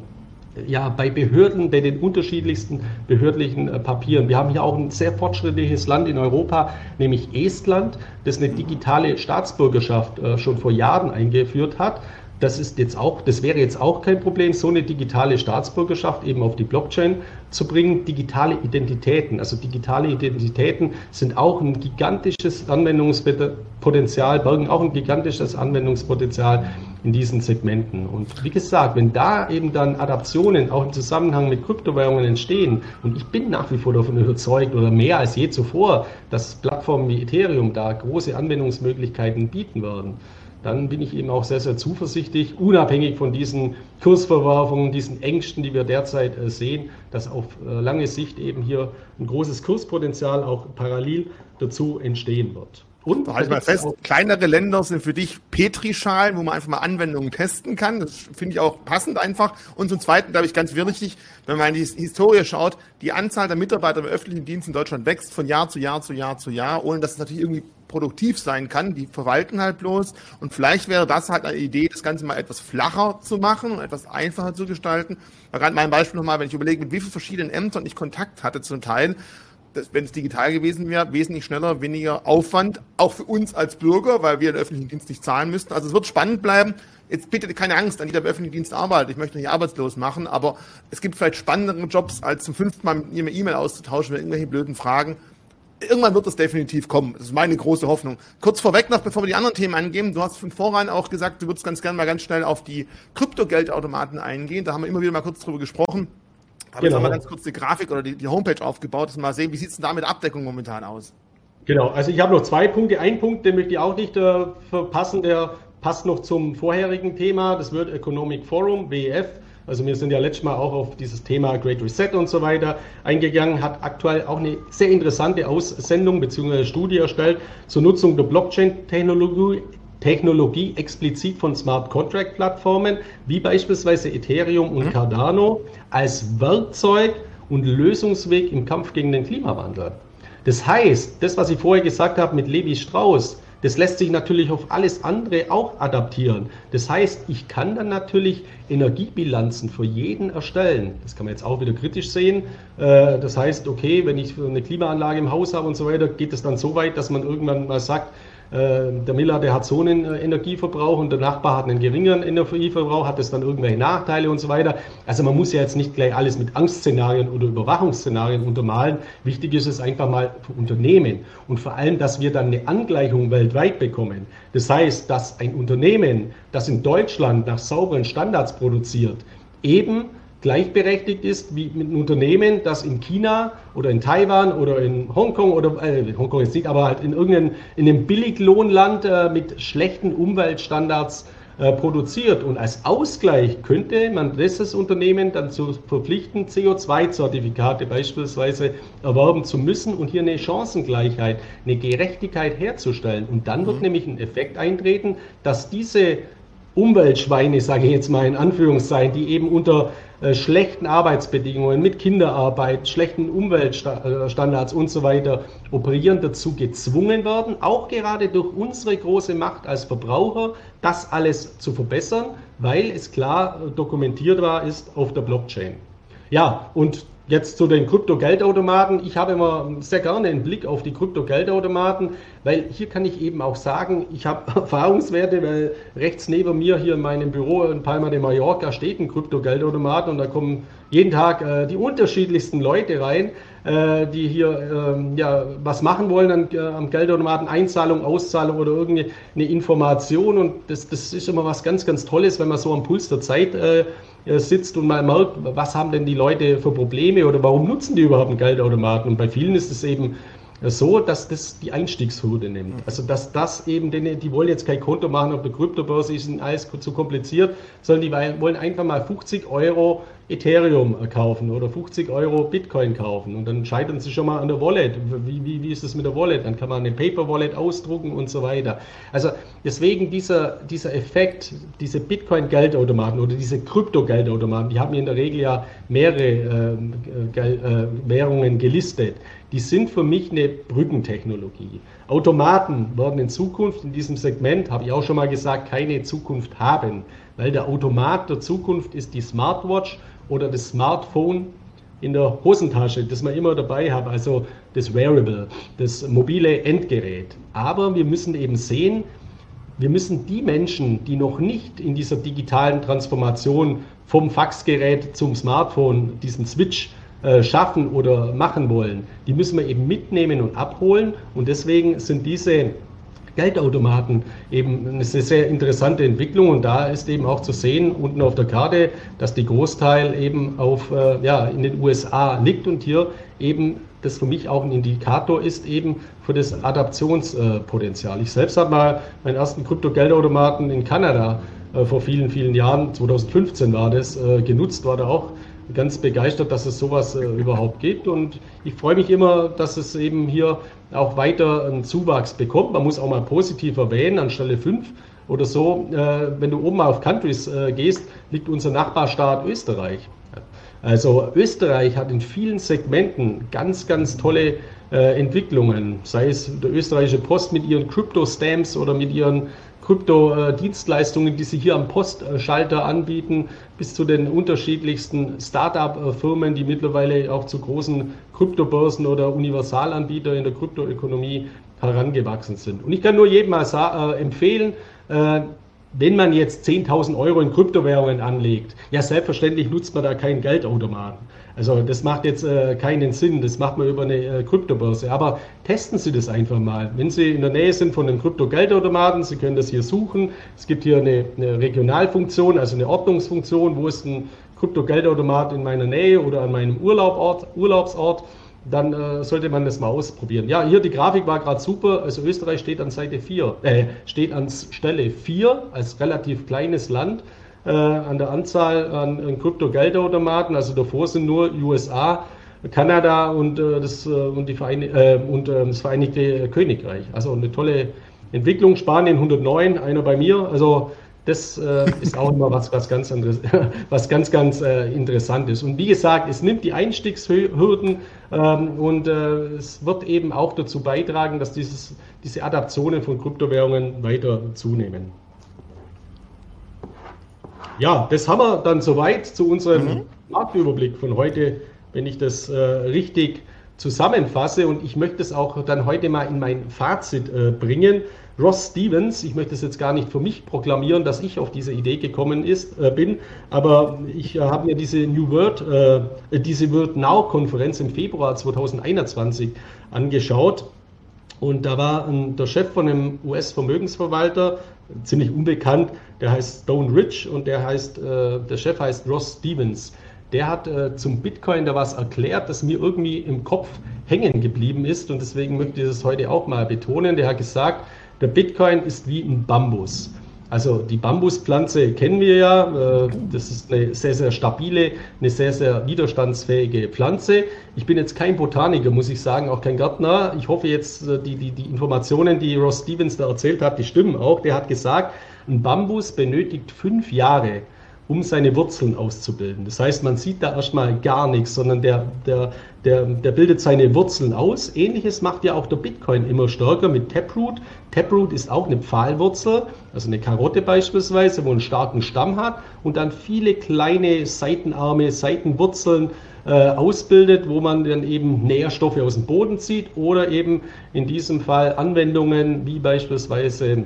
ja, bei Behörden, bei den unterschiedlichsten behördlichen äh, Papieren. Wir haben hier auch ein sehr fortschrittliches Land in Europa, nämlich Estland, das eine digitale Staatsbürgerschaft äh, schon vor Jahren eingeführt hat. Das ist jetzt auch, das wäre jetzt auch kein Problem, so eine digitale Staatsbürgerschaft eben auf die Blockchain zu bringen. Digitale Identitäten, also digitale Identitäten sind auch ein gigantisches Anwendungspotenzial, bergen auch ein gigantisches Anwendungspotenzial in diesen Segmenten. Und wie gesagt, wenn da eben dann Adaptionen auch im Zusammenhang mit Kryptowährungen entstehen, und ich bin nach wie vor davon überzeugt oder mehr als je zuvor, dass Plattformen wie Ethereum da große Anwendungsmöglichkeiten bieten werden, dann bin ich eben auch sehr, sehr zuversichtlich, unabhängig von diesen Kursverwerfungen, diesen Ängsten, die wir derzeit äh, sehen, dass auf äh, lange Sicht eben hier ein großes Kurspotenzial auch parallel dazu entstehen wird. Und halt mal fest, kleinere Länder sind für dich Petrischalen, wo man einfach mal Anwendungen testen kann. Das finde ich auch passend einfach. Und zum Zweiten, glaube ich, ganz wichtig, wenn man in die Historie schaut, die Anzahl der Mitarbeiter im öffentlichen Dienst in Deutschland wächst von Jahr zu Jahr zu Jahr zu Jahr, ohne dass es natürlich irgendwie produktiv sein kann. Die verwalten halt bloß. Und vielleicht wäre das halt eine Idee, das Ganze mal etwas flacher zu machen und etwas einfacher zu gestalten. Gerade mein Beispiel nochmal, wenn ich überlege, mit wie vielen verschiedenen Ämtern ich Kontakt hatte zum Teil, wenn es digital gewesen wäre, wesentlich schneller, weniger Aufwand, auch für uns als Bürger, weil wir den öffentlichen Dienst nicht zahlen müssten. Also es wird spannend bleiben. Jetzt bitte keine Angst, an jeder öffentlichen Dienst arbeitet. Ich möchte nicht arbeitslos machen, aber es gibt vielleicht spannendere Jobs, als zum fünften Mal mit mir E-Mail auszutauschen mit irgendwelchen blöden Fragen. irgendwann wird es definitiv kommen. Das ist meine große Hoffnung. Kurz vorweg noch, bevor wir die anderen Themen angehen, du hast von voran auch gesagt, du würdest ganz gerne mal ganz schnell auf die Kryptogeldautomaten eingehen. Da haben wir immer wieder mal kurz drüber gesprochen. Habe genau. jetzt mal ganz kurz die Grafik oder die, die Homepage aufgebaut, dass wir mal sehen, wie sieht es denn da mit Abdeckung momentan aus? Genau, also ich habe noch zwei Punkte. Ein Punkt, den möchte ich auch nicht äh, verpassen, der passt noch zum vorherigen Thema, das World Economic Forum, WEF. Also wir sind ja letztes Mal auch auf dieses Thema Great Reset und so weiter eingegangen, hat aktuell auch eine sehr interessante Aussendung bzw. Studie erstellt zur Nutzung der Blockchain-Technologie Technologie explizit von Smart Contract Plattformen wie beispielsweise Ethereum und mhm. Cardano als Werkzeug und Lösungsweg im Kampf gegen den Klimawandel. Das heißt, das, was ich vorher gesagt habe mit Levi Strauss, das lässt sich natürlich auf alles andere auch adaptieren. Das heißt, ich kann dann natürlich Energiebilanzen für jeden erstellen. Das kann man jetzt auch wieder kritisch sehen. Äh, das heißt, okay, wenn ich eine Klimaanlage im Haus habe und so weiter, geht es dann so weit, dass man irgendwann mal sagt, der Miller, der hat so einen äh, Energieverbrauch und der Nachbar hat einen geringeren Energieverbrauch, hat das dann irgendwelche Nachteile und so weiter. Also man muss ja jetzt nicht gleich alles mit Angstszenarien oder Überwachungsszenarien untermalen. Wichtig ist es einfach mal für Unternehmen und vor allem, dass wir dann eine Angleichung weltweit bekommen. Das heißt, dass ein Unternehmen, das in Deutschland nach sauberen Standards produziert, eben gleichberechtigt ist wie mit einem Unternehmen, das in China oder in Taiwan oder in Hongkong oder äh, Hongkong jetzt nicht, aber halt in irgendeinem in einem Billiglohnland äh, mit schlechten Umweltstandards äh, produziert. Und als Ausgleich könnte man dieses Unternehmen dann zu verpflichten, CO2-Zertifikate beispielsweise erwerben zu müssen und hier eine Chancengleichheit, eine Gerechtigkeit herzustellen. Und dann wird mhm. nämlich ein Effekt eintreten, dass diese Umweltschweine, sage ich jetzt mal in Anführungszeichen, die eben unter äh, schlechten Arbeitsbedingungen, mit Kinderarbeit, schlechten Umweltstandards und so weiter operieren, dazu gezwungen werden, auch gerade durch unsere große Macht als Verbraucher, das alles zu verbessern, weil es klar dokumentiert war, ist auf der Blockchain. Ja, und Jetzt zu den Krypto-Geldautomaten. Ich habe immer sehr gerne einen Blick auf die Krypto-Geldautomaten, weil hier kann ich eben auch sagen, ich habe [LAUGHS] Erfahrungswerte, weil rechts neben mir hier in meinem Büro in Palma de Mallorca steht ein Krypto-Geldautomat und da kommen jeden Tag äh, die unterschiedlichsten Leute rein, die hier äh, ja, was machen wollen an, äh, am Geldautomaten, Einzahlung, Auszahlung oder irgendeine Information und das, das ist immer was ganz, ganz Tolles, wenn man so am Puls der Zeit äh, äh, sitzt und mal merkt, was haben denn die Leute für Probleme oder warum nutzen die überhaupt einen Geldautomaten? Und bei vielen ist es eben so, dass das die Einstiegshürde nimmt. Mhm. Also dass das eben, denen, die wollen jetzt kein Konto machen auf der Kryptobörse, ist alles zu kompliziert, sondern die wollen einfach mal 50 Euro Ethereum kaufen oder 50 Euro Bitcoin kaufen und dann scheitern sie schon mal an der Wallet. Wie, wie, wie ist es mit der Wallet? Dann kann man eine Paper Wallet ausdrucken und so weiter. Also deswegen dieser, dieser Effekt, diese Bitcoin-Geldautomaten oder diese Krypto-Geldautomaten, die haben in der Regel ja mehrere äh, äh, Währungen gelistet. Die sind für mich eine Brückentechnologie. Automaten werden in Zukunft in diesem Segment, habe ich auch schon mal gesagt, keine Zukunft haben, weil der Automat der Zukunft ist die Smartwatch oder das Smartphone in der Hosentasche, das man immer dabei hat, also das Wearable, das mobile Endgerät. Aber wir müssen eben sehen, wir müssen die Menschen, die noch nicht in dieser digitalen Transformation vom Faxgerät zum Smartphone, diesen Switch äh, schaffen oder machen wollen, die müssen wir eben mitnehmen und abholen. Und deswegen sind diese Geldautomaten eben eine sehr interessante Entwicklung und da ist eben auch zu sehen unten auf der Karte, dass die Großteil eben auf, äh, ja, in den USA liegt und hier eben das für mich auch ein Indikator ist eben für das Adaptionspotenzial. Ich selbst habe mal meinen ersten Krypto-Geldautomaten in Kanada äh, vor vielen, vielen Jahren, 2015 war das, genutzt, war da auch ganz begeistert, dass es sowas äh, überhaupt gibt. Und ich freue mich immer, dass es eben hier auch weiter einen Zuwachs bekommt. Man muss auch mal positiv erwähnen, anstelle 5 oder so, äh, wenn du oben mal auf Countries äh, gehst, liegt unser Nachbarstaat Österreich. Also Österreich hat in vielen Segmenten ganz, ganz tolle äh, Entwicklungen, sei es der österreichische Post mit ihren Crypto-Stamps oder mit ihren Krypto-Dienstleistungen, die sie hier am Postschalter anbieten, bis zu den unterschiedlichsten Start-up-Firmen, die mittlerweile auch zu großen Kryptobörsen oder Universalanbieter in der Kryptoökonomie herangewachsen sind. Und ich kann nur jedem mal äh, empfehlen, äh, wenn man jetzt 10.000 Euro in Kryptowährungen anlegt, ja, selbstverständlich nutzt man da keinen Geldautomaten. Also das macht jetzt äh, keinen Sinn, das macht man über eine äh, Kryptobörse. Aber testen Sie das einfach mal. Wenn Sie in der Nähe sind von einem Kryptogeldautomaten, Sie können das hier suchen. Es gibt hier eine, eine Regionalfunktion, also eine Ordnungsfunktion, wo ist ein Kryptogeldautomat in meiner Nähe oder an meinem Urlaubort, Urlaubsort dann äh, sollte man das mal ausprobieren. Ja, hier die Grafik war gerade super. Also Österreich steht an Seite 4, äh, steht an Stelle 4 als relativ kleines Land äh, an der Anzahl an, an Krypto-Geldautomaten. Also davor sind nur USA, Kanada und, äh, das, äh, und, die Verein äh, und das Vereinigte Königreich. Also eine tolle Entwicklung. Spanien 109, einer bei mir. Also das äh, ist auch immer was, was ganz, anderes, [LAUGHS] was ganz, ganz äh, interessant ist. Und wie gesagt, es nimmt die Einstiegshürden ähm, und es wird eben auch dazu beitragen, dass dieses, diese Adaptionen von Kryptowährungen weiter zunehmen. Ja, das haben wir dann soweit zu unserem mhm. Marktüberblick von heute, wenn ich das äh, richtig zusammenfasse. Und ich möchte es auch dann heute mal in mein Fazit äh, bringen. Ross Stevens, ich möchte es jetzt gar nicht für mich proklamieren, dass ich auf diese Idee gekommen ist, äh, bin, aber ich äh, habe mir diese New World, äh, diese World Now Konferenz im Februar 2021 angeschaut. Und da war ein, der Chef von einem US-Vermögensverwalter, ziemlich unbekannt, der heißt Stone Rich und der heißt, äh, der Chef heißt Ross Stevens. Der hat äh, zum Bitcoin da was erklärt, das mir irgendwie im Kopf hängen geblieben ist und deswegen möchte ich das heute auch mal betonen. Der hat gesagt, der Bitcoin ist wie ein Bambus. Also die Bambuspflanze kennen wir ja. Äh, das ist eine sehr, sehr stabile, eine sehr, sehr widerstandsfähige Pflanze. Ich bin jetzt kein Botaniker, muss ich sagen, auch kein Gärtner. Ich hoffe jetzt, äh, die, die, die Informationen, die Ross Stevens da erzählt hat, die stimmen auch. Der hat gesagt, ein Bambus benötigt fünf Jahre, um seine Wurzeln auszubilden. Das heißt, man sieht da erstmal gar nichts, sondern der, der, der, der bildet seine Wurzeln aus. Ähnliches macht ja auch der Bitcoin immer stärker mit Taproot. Taproot ist auch eine Pfahlwurzel, also eine Karotte beispielsweise, wo einen starken Stamm hat und dann viele kleine Seitenarme, Seitenwurzeln äh, ausbildet, wo man dann eben Nährstoffe aus dem Boden zieht oder eben in diesem Fall Anwendungen wie beispielsweise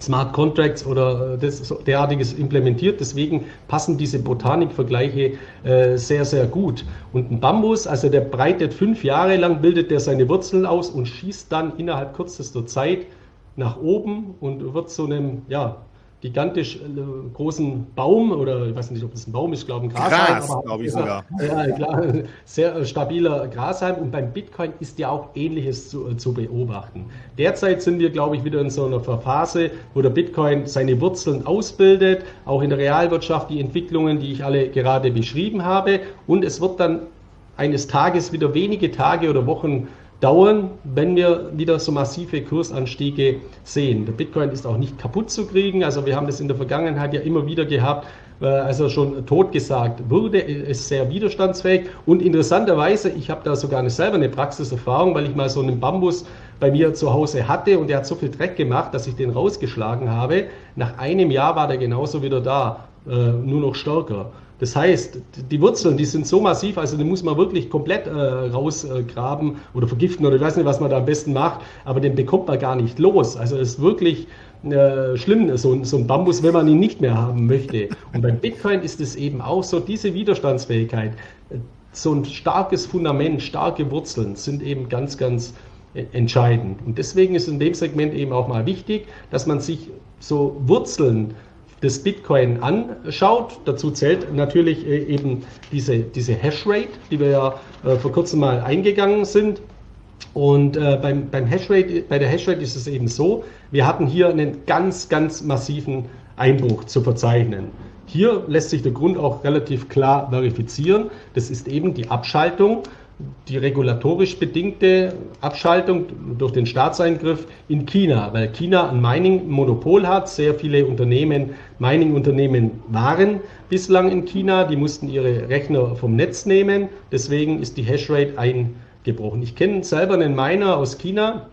Smart Contracts oder äh, das, derartiges implementiert. Deswegen passen diese Botanikvergleiche äh, sehr, sehr gut. Und ein Bambus, also der breitet fünf Jahre lang, bildet der seine Wurzeln aus und schießt dann innerhalb kürzester Zeit nach oben und wird zu einem, ja, gigantisch äh, großen Baum oder ich weiß nicht, ob das ein Baum ist, ich glaube ein Grashalm. Gras, glaube ich sogar. Ja, klar, [LAUGHS] sehr äh, stabiler Grashalm und beim Bitcoin ist ja auch Ähnliches zu, äh, zu beobachten. Derzeit sind wir, glaube ich, wieder in so einer Phase, wo der Bitcoin seine Wurzeln ausbildet, auch in der Realwirtschaft die Entwicklungen, die ich alle gerade beschrieben habe und es wird dann eines Tages wieder wenige Tage oder Wochen dauern, wenn wir wieder so massive Kursanstiege sehen. Der Bitcoin ist auch nicht kaputt zu kriegen. Also wir haben das in der Vergangenheit ja immer wieder gehabt, äh, als er schon totgesagt wurde, ist sehr widerstandsfähig. Und interessanterweise, ich habe da sogar eine, selber eine Praxiserfahrung, weil ich mal so einen Bambus bei mir zu Hause hatte und der hat so viel Dreck gemacht, dass ich den rausgeschlagen habe. Nach einem Jahr war der genauso wieder da, äh, nur noch stärker. Das heißt, die Wurzeln, die sind so massiv, also die muss man wirklich komplett äh, rausgraben oder vergiften oder ich weiß nicht, was man da am besten macht, aber den bekommt man gar nicht los. Also es ist wirklich äh, schlimm, so, so ein Bambus, wenn man ihn nicht mehr haben möchte. Und beim Bitcoin ist es eben auch so, diese Widerstandsfähigkeit, so ein starkes Fundament, starke Wurzeln sind eben ganz, ganz äh, entscheidend. Und deswegen ist in dem Segment eben auch mal wichtig, dass man sich so Wurzeln des Bitcoin anschaut. Dazu zählt natürlich äh, eben diese, diese Hashrate, die wir ja äh, vor kurzem mal eingegangen sind. Und äh, beim, beim Hashrate, bei der Hashrate ist es eben so, wir hatten hier einen ganz, ganz massiven Einbruch zu verzeichnen. Hier lässt sich der Grund auch relativ klar verifizieren. Das ist eben die Abschaltung die regulatorisch bedingte Abschaltung durch den Staatseingriff in China, weil China ein Mining-Monopol hat. Sehr viele Unternehmen, Mining-Unternehmen waren bislang in China, die mussten ihre Rechner vom Netz nehmen. Deswegen ist die Hashrate eingebrochen. Ich kenne selber einen Miner aus China,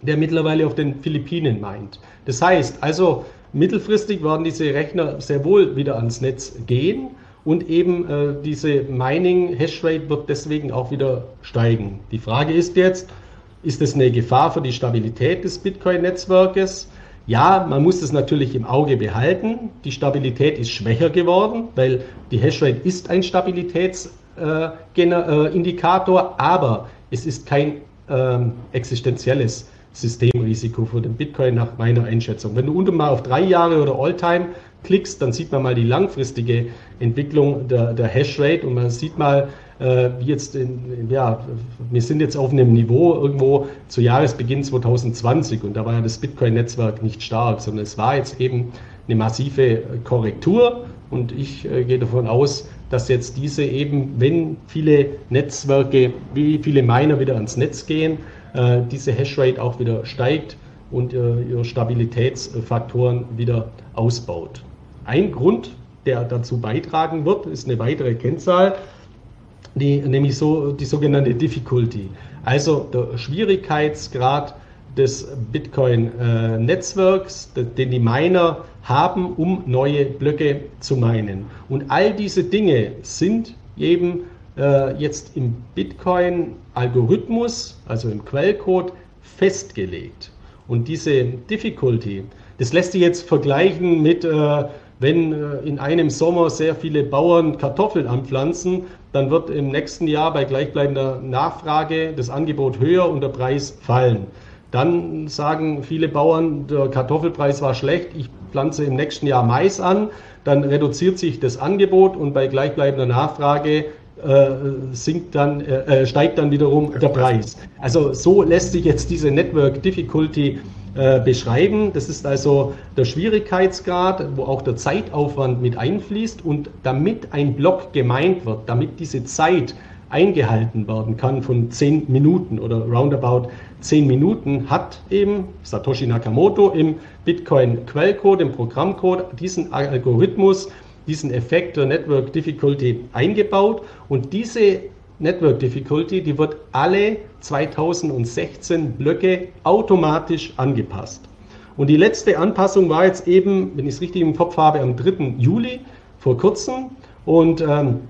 der mittlerweile auf den Philippinen meint. Das heißt also, mittelfristig werden diese Rechner sehr wohl wieder ans Netz gehen. Und eben äh, diese Mining-Hashrate wird deswegen auch wieder steigen. Die Frage ist jetzt, ist es eine Gefahr für die Stabilität des Bitcoin-Netzwerkes? Ja, man muss es natürlich im Auge behalten. Die Stabilität ist schwächer geworden, weil die Hashrate ist ein Stabilitätsindikator, äh, aber es ist kein ähm, existenzielles Systemrisiko für den Bitcoin nach meiner Einschätzung. Wenn du unten mal auf drei Jahre oder Alltime klickst, dann sieht man mal die langfristige Entwicklung der, der Hashrate und man sieht mal, äh, wie jetzt, in, ja, wir sind jetzt auf einem Niveau irgendwo zu Jahresbeginn 2020 und da war ja das Bitcoin-Netzwerk nicht stark, sondern es war jetzt eben eine massive Korrektur und ich äh, gehe davon aus, dass jetzt diese eben, wenn viele Netzwerke, wie viele Miner wieder ans Netz gehen, äh, diese Hashrate auch wieder steigt und äh, ihre Stabilitätsfaktoren wieder ausbaut. Ein Grund, der dazu beitragen wird, ist eine weitere Kennzahl, die, nämlich so die sogenannte Difficulty, also der Schwierigkeitsgrad des Bitcoin-Netzwerks, äh, den die Miner haben, um neue Blöcke zu meinen. Und all diese Dinge sind eben äh, jetzt im Bitcoin-Algorithmus, also im Quellcode, festgelegt. Und diese Difficulty, das lässt sich jetzt vergleichen mit, äh, wenn äh, in einem Sommer sehr viele Bauern Kartoffeln anpflanzen, dann wird im nächsten Jahr bei gleichbleibender Nachfrage das Angebot höher und der Preis fallen. Dann sagen viele Bauern, der Kartoffelpreis war schlecht, ich pflanze im nächsten Jahr Mais an, dann reduziert sich das Angebot und bei gleichbleibender Nachfrage äh, sinkt dann, äh, äh, steigt dann wiederum der Preis. Also so lässt sich jetzt diese Network Difficulty äh, beschreiben. Das ist also der Schwierigkeitsgrad, wo auch der Zeitaufwand mit einfließt und damit ein Block gemeint wird, damit diese Zeit eingehalten werden kann von 10 Minuten oder roundabout 10 Minuten, hat eben Satoshi Nakamoto im Bitcoin-Quellcode, im Programmcode, diesen Algorithmus diesen Effekt der Network Difficulty eingebaut und diese Network Difficulty, die wird alle 2016 Blöcke automatisch angepasst. Und die letzte Anpassung war jetzt eben, wenn ich es richtig im Kopf habe, am 3. Juli vor kurzem. Und ähm,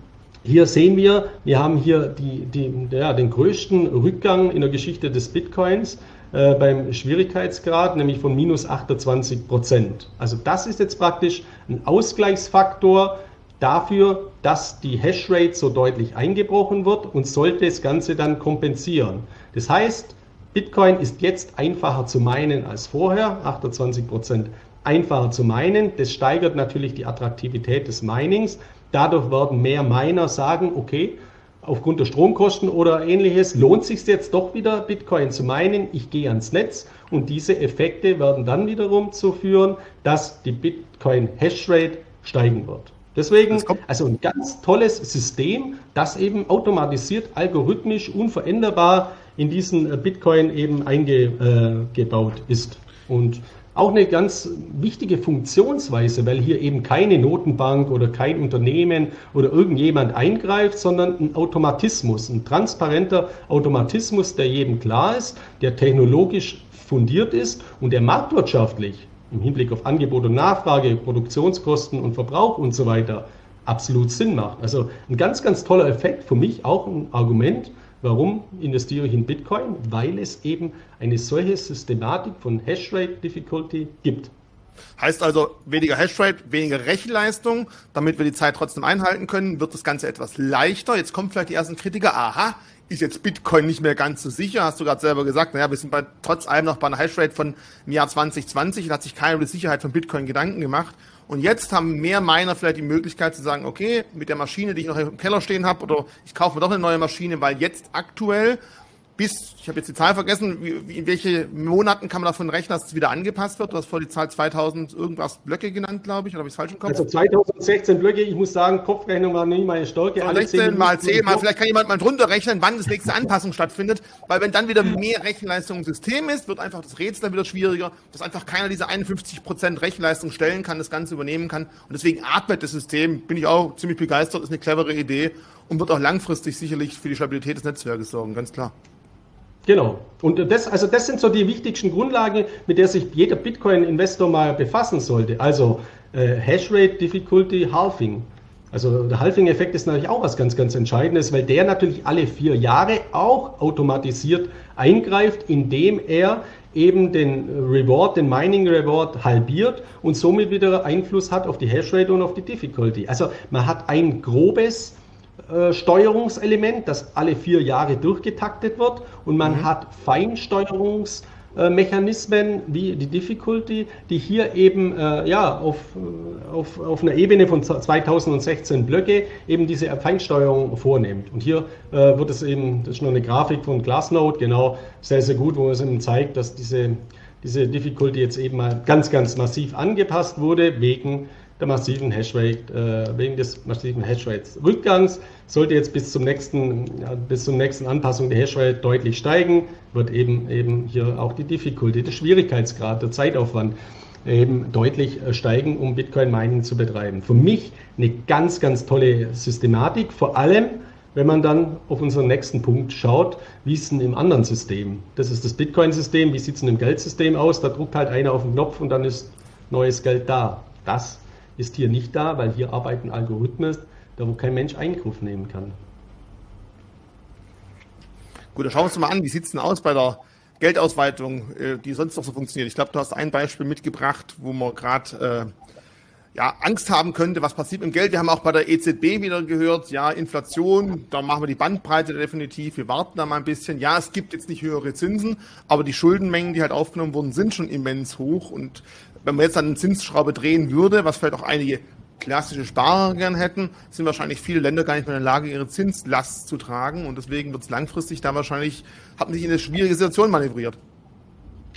hier sehen wir, wir haben hier die, die, ja, den größten Rückgang in der Geschichte des Bitcoins. Äh, beim Schwierigkeitsgrad, nämlich von minus 28 Prozent. Also das ist jetzt praktisch ein Ausgleichsfaktor dafür, dass die Hashrate so deutlich eingebrochen wird und sollte das Ganze dann kompensieren. Das heißt, Bitcoin ist jetzt einfacher zu meinen als vorher, 28 Prozent einfacher zu meinen. Das steigert natürlich die Attraktivität des Minings. Dadurch werden mehr Miner sagen, okay, aufgrund der Stromkosten oder ähnliches, lohnt sich jetzt doch wieder Bitcoin zu meinen, ich gehe ans Netz und diese Effekte werden dann wiederum zu führen, dass die Bitcoin Hashrate steigen wird. Deswegen, also ein ganz tolles System, das eben automatisiert, algorithmisch, unveränderbar in diesen Bitcoin eben eingebaut ist. Und auch eine ganz wichtige Funktionsweise, weil hier eben keine Notenbank oder kein Unternehmen oder irgendjemand eingreift, sondern ein Automatismus, ein transparenter Automatismus, der jedem klar ist, der technologisch fundiert ist und der marktwirtschaftlich im Hinblick auf Angebot und Nachfrage, Produktionskosten und Verbrauch und so weiter absolut Sinn macht. Also ein ganz, ganz toller Effekt, für mich auch ein Argument, Warum investiere ich in Bitcoin? Weil es eben eine solche Systematik von Hashrate Difficulty gibt. Heißt also weniger Hashrate, weniger Rechenleistung, damit wir die Zeit trotzdem einhalten können, wird das Ganze etwas leichter. Jetzt kommen vielleicht die ersten Kritiker, aha, ist jetzt Bitcoin nicht mehr ganz so sicher, hast du gerade selber gesagt, naja, wir sind bei, trotz allem noch bei einer Hashrate von im Jahr 2020 und hat sich keiner über die Sicherheit von Bitcoin Gedanken gemacht. Und jetzt haben mehr Miner vielleicht die Möglichkeit zu sagen, okay, mit der Maschine, die ich noch im Keller stehen habe, oder ich kaufe mir doch eine neue Maschine, weil jetzt aktuell bis, ich habe jetzt die Zahl vergessen, wie, in welche Monaten kann man davon rechnen, dass es wieder angepasst wird? Du hast vor die Zahl 2000 irgendwas Blöcke genannt, glaube ich, oder habe ich es falsch im Kopf? Also 2016 Blöcke, ich muss sagen, Kopfrechnung war nie meine Stärke. 16 mal 10 mal, vielleicht kann jemand mal drunter rechnen, wann das nächste Anpassung stattfindet, weil wenn dann wieder mehr Rechenleistung im System ist, wird einfach das Rätsel wieder schwieriger, dass einfach keiner diese 51% Rechenleistung stellen kann, das Ganze übernehmen kann und deswegen atmet das System, bin ich auch ziemlich begeistert, ist eine clevere Idee und wird auch langfristig sicherlich für die Stabilität des Netzwerkes sorgen, ganz klar. Genau. Und das, also das sind so die wichtigsten Grundlagen, mit der sich jeder Bitcoin-Investor mal befassen sollte. Also äh, Hashrate Difficulty Halving. Also der Halving-Effekt ist natürlich auch was ganz, ganz Entscheidendes, weil der natürlich alle vier Jahre auch automatisiert eingreift, indem er eben den Reward, den Mining Reward halbiert und somit wieder Einfluss hat auf die Hashrate und auf die Difficulty. Also man hat ein grobes Steuerungselement, das alle vier Jahre durchgetaktet wird und man mhm. hat Feinsteuerungs Mechanismen wie die Difficulty, die hier eben äh, ja, auf, auf, auf einer Ebene von 2016 Blöcke eben diese Feinsteuerung vornimmt. Und hier äh, wird es eben, das ist noch eine Grafik von Glassnode, genau, sehr, sehr gut, wo es eben zeigt, dass diese, diese Difficulty jetzt eben mal ganz, ganz massiv angepasst wurde wegen der massiven Hashrate, äh, wegen des massiven Hashrate-Rückgangs. Sollte jetzt bis zum nächsten, bis zum nächsten Anpassung der Hashrate deutlich steigen, wird eben, eben hier auch die Difficulty, der Schwierigkeitsgrad, der Zeitaufwand eben deutlich äh, steigen, um Bitcoin-Mining zu betreiben. Für mich eine ganz, ganz tolle Systematik, vor allem, wenn man dann auf unseren nächsten Punkt schaut, wie ist es denn im anderen System? Das ist das Bitcoin-System, wie sieht es denn im Geldsystem aus? Da druckt halt einer auf den Knopf und dann ist neues Geld da. Das ist hier nicht da, weil hier arbeiten Algorithmen, da wo kein Mensch Eingriff nehmen kann. Gut, dann schauen wir uns mal an, wie sieht es denn aus bei der Geldausweitung, äh, die sonst noch so funktioniert. Ich glaube, du hast ein Beispiel mitgebracht, wo man gerade äh, ja, Angst haben könnte, was passiert im Geld. Wir haben auch bei der EZB wieder gehört, ja, Inflation, da machen wir die Bandbreite definitiv, wir warten da mal ein bisschen. Ja, es gibt jetzt nicht höhere Zinsen, aber die Schuldenmengen, die halt aufgenommen wurden, sind schon immens hoch und wenn man jetzt dann eine Zinsschraube drehen würde, was vielleicht auch einige klassische Sparer gern hätten, sind wahrscheinlich viele Länder gar nicht mehr in der Lage, ihre Zinslast zu tragen. Und deswegen wird es langfristig da wahrscheinlich, hat man sich in eine schwierige Situation manövriert.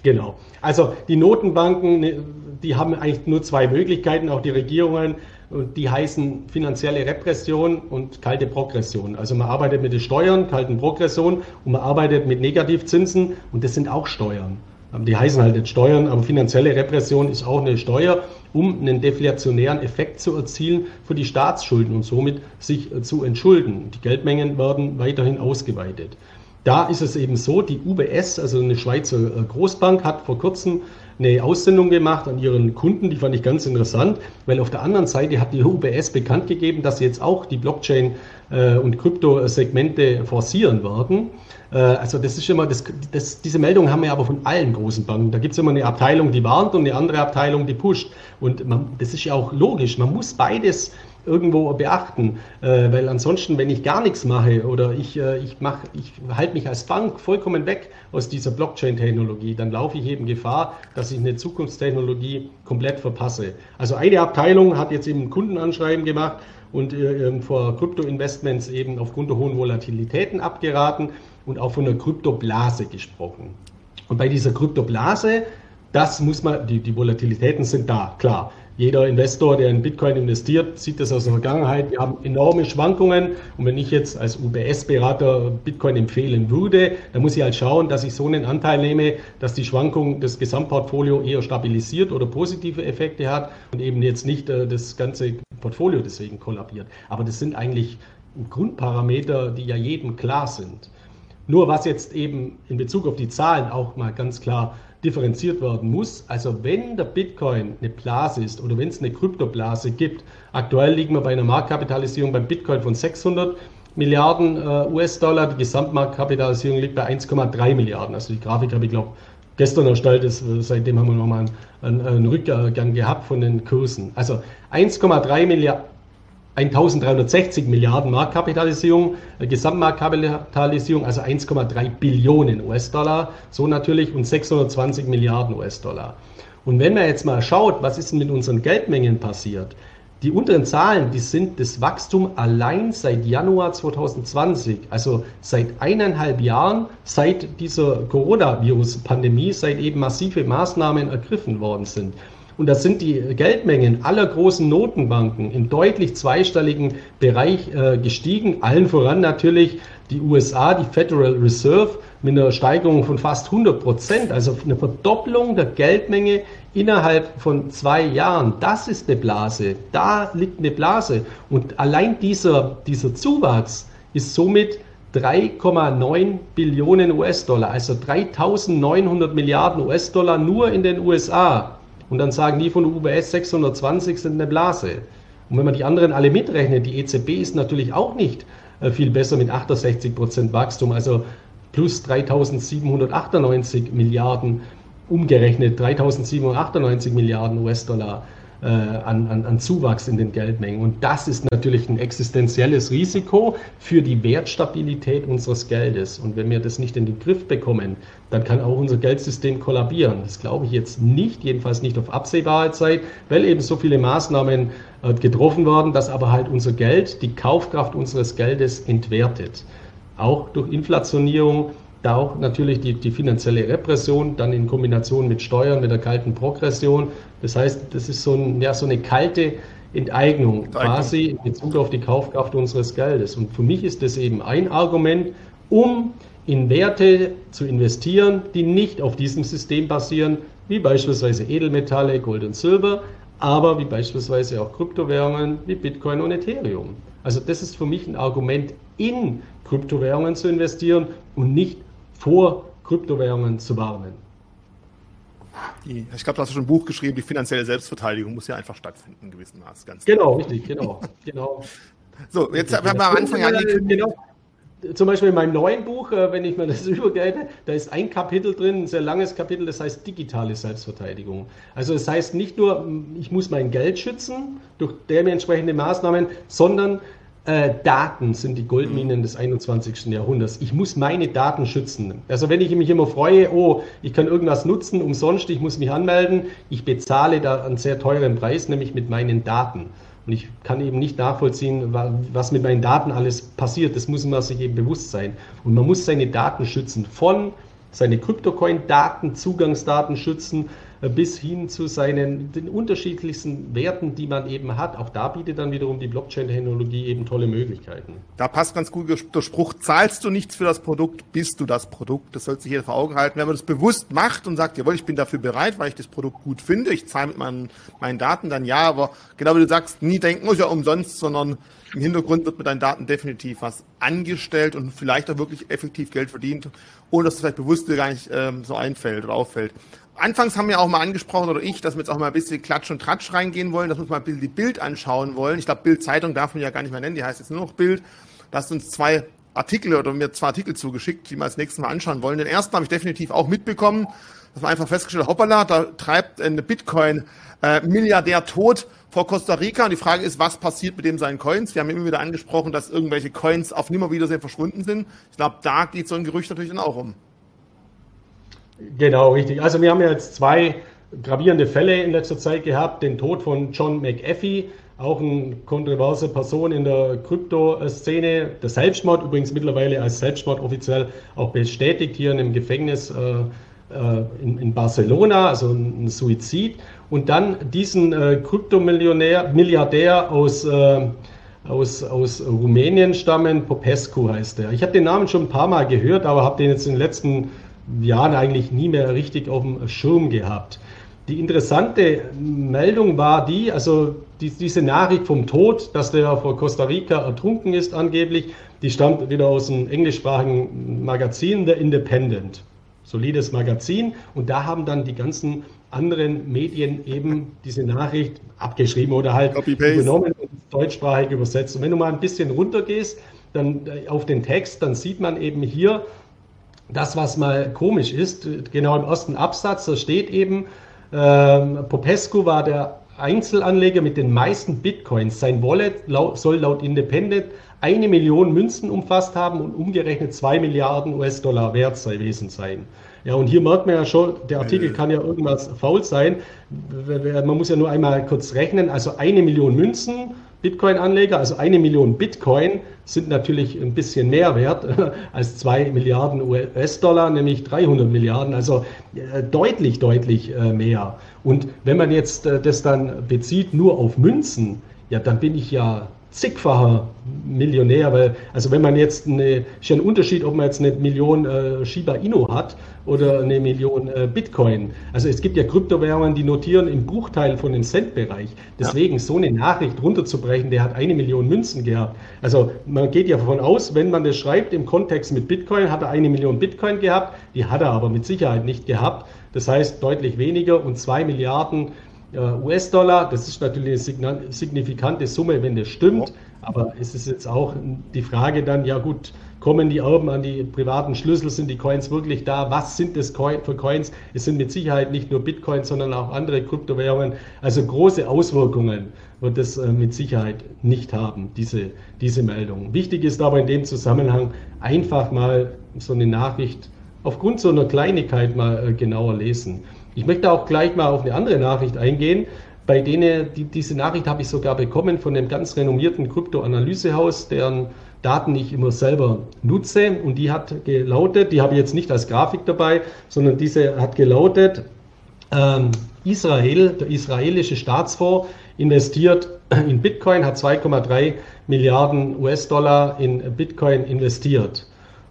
Genau. Also die Notenbanken, ne, die haben eigentlich nur zwei Möglichkeiten, auch die Regierungen. Und die heißen finanzielle Repression und kalte Progression. Also man arbeitet mit den Steuern, kalten Progression und man arbeitet mit Negativzinsen und das sind auch Steuern. Die heißen halt jetzt Steuern, aber finanzielle Repression ist auch eine Steuer, um einen deflationären Effekt zu erzielen für die Staatsschulden und somit sich äh, zu entschulden. Die Geldmengen werden weiterhin ausgeweitet. Da ist es eben so, die UBS, also eine Schweizer äh, Großbank, hat vor kurzem eine Aussendung gemacht an ihren Kunden, die fand ich ganz interessant, weil auf der anderen Seite hat die UBS bekannt gegeben, dass sie jetzt auch die Blockchain- äh, und Kryptosegmente forcieren werden. Äh, also das ist immer, das, das, diese Meldungen haben wir aber von allen großen Banken. Da gibt es immer eine Abteilung, die warnt und eine andere Abteilung, die pusht. Und man, das ist ja auch logisch. Man muss beides irgendwo beachten, äh, weil ansonsten, wenn ich gar nichts mache oder ich, äh, ich, mach, ich halte mich als Bank vollkommen weg aus dieser Blockchain-Technologie, dann laufe ich eben Gefahr, dass ich eine Zukunftstechnologie komplett verpasse. Also eine Abteilung hat jetzt eben Kundenanschreiben gemacht und äh, vor Krypto-Investments eben aufgrund der hohen Volatilitäten abgeraten und auch von der Kryptoblase gesprochen. Und bei dieser Kryptoblase, das muss man, die, die Volatilitäten sind da, klar. Jeder Investor, der in Bitcoin investiert, sieht das aus der Vergangenheit. Wir haben enorme Schwankungen. Und wenn ich jetzt als UBS-Berater Bitcoin empfehlen würde, dann muss ich halt schauen, dass ich so einen Anteil nehme, dass die Schwankung des Gesamtportfolio eher stabilisiert oder positive Effekte hat und eben jetzt nicht äh, das ganze Portfolio deswegen kollabiert. Aber das sind eigentlich Grundparameter, die ja jedem klar sind. Nur was jetzt eben in Bezug auf die Zahlen auch mal ganz klar differenziert werden muss. Also wenn der Bitcoin eine Blase ist oder wenn es eine Kryptoblase gibt, aktuell liegen wir bei einer Marktkapitalisierung beim Bitcoin von 600 Milliarden äh, US-Dollar, die Gesamtmarktkapitalisierung liegt bei 1,3 Milliarden. Also die Grafik habe ich glaube gestern erstellt, ist, äh, seitdem haben wir nochmal einen, einen, einen Rückgang gehabt von den Kursen. Also 1,3 Milliarden 1360 Milliarden Marktkapitalisierung, äh, Gesamtmarktkapitalisierung, also 1,3 Billionen US-Dollar, so natürlich und 620 Milliarden US-Dollar. Und wenn man jetzt mal schaut, was ist denn mit unseren Geldmengen passiert? Die unteren Zahlen, die sind das Wachstum allein seit Januar 2020, also seit eineinhalb Jahren, seit dieser Coronavirus-Pandemie, seit eben massive Maßnahmen ergriffen worden sind. Und da sind die Geldmengen aller großen Notenbanken im deutlich zweistelligen Bereich äh, gestiegen. Allen voran natürlich die USA, die Federal Reserve mit einer Steigerung von fast 100 Prozent, also eine Verdopplung der Geldmenge innerhalb von zwei Jahren. Das ist eine Blase. Da liegt eine Blase. Und allein dieser, dieser Zuwachs ist somit 3,9 Billionen US-Dollar, also 3.900 Milliarden US-Dollar nur in den USA. Und dann sagen die von der UBS 620 sind eine Blase. Und wenn man die anderen alle mitrechnet, die EZB ist natürlich auch nicht äh, viel besser mit 68 Prozent Wachstum, also plus 3.798 Milliarden umgerechnet, 3.798 Milliarden US-Dollar äh, an, an, an Zuwachs in den Geldmengen. Und das ist natürlich ein existenzielles Risiko für die Wertstabilität unseres Geldes. Und wenn wir das nicht in den Griff bekommen, dann kann auch unser Geldsystem kollabieren. Das glaube ich jetzt nicht, jedenfalls nicht auf absehbare Zeit, weil eben so viele Maßnahmen äh, getroffen werden, dass aber halt unser Geld, die Kaufkraft unseres Geldes entwertet. Auch durch Inflationierung, da auch natürlich die, die finanzielle Repression, dann in Kombination mit Steuern, mit der kalten Progression. Das heißt, das ist so, ein, ja, so eine kalte Enteignung, Enteignung quasi in Bezug auf die Kaufkraft unseres Geldes. Und für mich ist das eben ein Argument, um in Werte zu investieren, die nicht auf diesem System basieren, wie beispielsweise Edelmetalle, Gold und Silber, aber wie beispielsweise auch Kryptowährungen wie Bitcoin und Ethereum. Also das ist für mich ein Argument, in Kryptowährungen zu investieren und nicht vor Kryptowährungen zu warnen. Ich glaube, du hast schon ein Buch geschrieben, die finanzielle Selbstverteidigung muss ja einfach stattfinden, in gewissem Maß. Ganz genau, klar. richtig, genau. genau. [LAUGHS] So, jetzt haben wir am Anfang angekündigt. Genau, zum Beispiel in meinem neuen Buch, äh, wenn ich mir das [LAUGHS] übergelte, da ist ein Kapitel drin, ein sehr langes Kapitel, das heißt digitale Selbstverteidigung. Also das heißt nicht nur, ich muss mein Geld schützen durch dementsprechende Maßnahmen, sondern äh, Daten sind die Goldminen des 21. Jahrhunderts. Ich muss meine Daten schützen. Also wenn ich mich immer freue, oh, ich kann irgendwas nutzen, umsonst, ich muss mich anmelden, ich bezahle da einen sehr teuren Preis, nämlich mit meinen Daten. Und ich kann eben nicht nachvollziehen, was mit meinen Daten alles passiert. Das muss man sich eben bewusst sein. Und man muss seine Daten schützen von seine Kryptocoin-Daten, Zugangsdaten schützen, bis hin zu seinen den unterschiedlichsten Werten, die man eben hat. Auch da bietet dann wiederum die Blockchain-Technologie eben tolle Möglichkeiten. Da passt ganz gut der Spruch, zahlst du nichts für das Produkt, bist du das Produkt. Das sollte sich jeder vor Augen halten. Wenn man das bewusst macht und sagt, jawohl, ich bin dafür bereit, weil ich das Produkt gut finde, ich zahle mit meinen, meinen Daten, dann ja, aber genau wie du sagst, nie denken, muss ja umsonst, sondern im Hintergrund wird mit deinen Daten definitiv was angestellt und vielleicht auch wirklich effektiv Geld verdient, ohne dass es vielleicht bewusst dir gar nicht ähm, so einfällt oder auffällt. Anfangs haben wir auch mal angesprochen, oder ich, dass wir jetzt auch mal ein bisschen Klatsch und Tratsch reingehen wollen, dass wir uns mal ein bisschen die Bild anschauen wollen. Ich glaube, Bild-Zeitung darf man ja gar nicht mehr nennen, die heißt jetzt nur noch Bild. Da hast uns zwei Artikel oder mir zwei Artikel zugeschickt, die wir als nächstes Mal anschauen wollen. Den ersten habe ich definitiv auch mitbekommen, dass man einfach festgestellt hat, hoppala, da treibt eine Bitcoin-Milliardär äh, tot vor Costa Rica. Und die Frage ist, was passiert mit dem seinen Coins? Wir haben immer wieder angesprochen, dass irgendwelche Coins auf Nimmerwiedersehen verschwunden sind. Ich glaube, da geht so ein Gerücht natürlich dann auch um. Genau, richtig. Also wir haben ja jetzt zwei gravierende Fälle in letzter Zeit gehabt. Den Tod von John McAfee, auch eine kontroverse Person in der Kryptoszene. Der Selbstmord übrigens mittlerweile als Selbstmord offiziell auch bestätigt hier in einem Gefängnis äh, äh in, in, Barcelona, also ein Suizid. Und dann diesen äh, Kryptomillionär, Milliardär aus, äh, aus, aus Rumänien stammen, Popescu heißt er. Ich habe den Namen schon ein paar Mal gehört, aber habe den jetzt in den letzten Jahren eigentlich nie mehr richtig auf dem Schirm gehabt. Die interessante Meldung war die, also die, diese Nachricht vom Tod, dass der vor Costa Rica ertrunken ist angeblich, die stammt wieder aus einem englischsprachigen Magazin, The Independent. Solides Magazin. Und da haben dann die ganzen anderen Medien eben diese Nachricht abgeschrieben oder halt übernommen und deutschsprachig übersetzt. Und wenn du mal ein bisschen runtergehst, dann äh, auf den Text, dann sieht man eben hier, das, was mal komisch ist, genau im ersten Absatz, da steht eben, ähm, Popescu war der Einzelanleger mit den meisten Bitcoins. Sein Wallet laut, soll laut Independent eine Million Münzen umfasst haben und umgerechnet zwei Milliarden US-Dollar wert gewesen sein. Ja, und hier merkt man ja schon, der Artikel kann ja irgendwas faul sein. Man muss ja nur einmal kurz rechnen. Also eine Million Münzen Bitcoin-Anleger, also eine Million Bitcoin, sind natürlich ein bisschen mehr wert [LAUGHS] als zwei Milliarden US-Dollar, nämlich 300 Milliarden, also äh, deutlich, deutlich äh, mehr. Und wenn man jetzt äh, das dann bezieht nur auf Münzen, ja, dann bin ich ja zigfacher Millionär, weil, also wenn man jetzt eine, ist ja ein Unterschied, ob man jetzt eine Million äh, Shiba Inu hat oder eine Million äh, Bitcoin. Also es gibt ja Kryptowährungen, die notieren im Bruchteil von den Cent-Bereich. Deswegen ja. so eine Nachricht runterzubrechen, der hat eine Million Münzen gehabt. Also man geht ja davon aus, wenn man das schreibt im Kontext mit Bitcoin, hat er eine Million Bitcoin gehabt, die hat er aber mit Sicherheit nicht gehabt. Das heißt deutlich weniger und zwei Milliarden US-Dollar. Das ist natürlich eine signifikante Summe, wenn das stimmt. Aber es ist jetzt auch die Frage dann, ja gut, kommen die Erben an die privaten Schlüssel, sind die Coins wirklich da? Was sind das für Coins? Es sind mit Sicherheit nicht nur Bitcoins, sondern auch andere Kryptowährungen. Also große Auswirkungen wird es äh, mit Sicherheit nicht haben, diese, diese Meldung. Wichtig ist aber in dem Zusammenhang einfach mal so eine Nachricht aufgrund so einer Kleinigkeit mal äh, genauer lesen. Ich möchte auch gleich mal auf eine andere Nachricht eingehen. Bei denen, die, diese Nachricht habe ich sogar bekommen von einem ganz renommierten Kryptoanalysehaus, deren Daten ich immer selber nutze. Und die hat gelautet, die habe ich jetzt nicht als Grafik dabei, sondern diese hat gelautet, ähm, Israel, der israelische Staatsfonds investiert in Bitcoin, hat 2,3 Milliarden US-Dollar in Bitcoin investiert.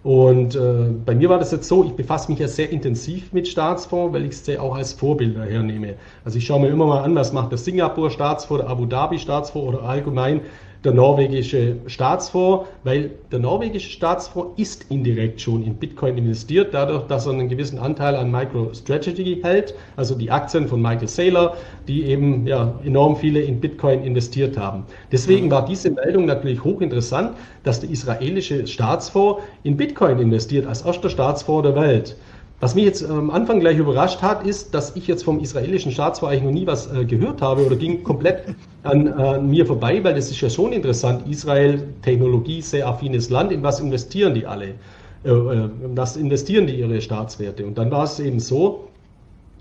Und äh, bei mir war das jetzt so, ich befasse mich ja sehr intensiv mit Staatsfonds, weil ich es auch als Vorbild hernehme. Also ich schaue mir immer mal an, was macht der Singapur Staatsfonds, der Abu Dhabi Staatsfonds oder allgemein der norwegische Staatsfonds, weil der norwegische Staatsfonds ist indirekt schon in Bitcoin investiert, dadurch, dass er einen gewissen Anteil an MicroStrategy hält, also die Aktien von Michael Saylor, die eben ja, enorm viele in Bitcoin investiert haben. Deswegen war diese Meldung natürlich hochinteressant, dass der israelische Staatsfonds in Bitcoin investiert, als erster Staatsfonds der Welt. Was mich jetzt am Anfang gleich überrascht hat, ist, dass ich jetzt vom israelischen eigentlich noch nie was äh, gehört habe oder ging komplett an, an, mir vorbei, weil das ist ja schon interessant. Israel, Technologie, sehr affines Land, in was investieren die alle? Äh, äh, was investieren die ihre Staatswerte? Und dann war es eben so,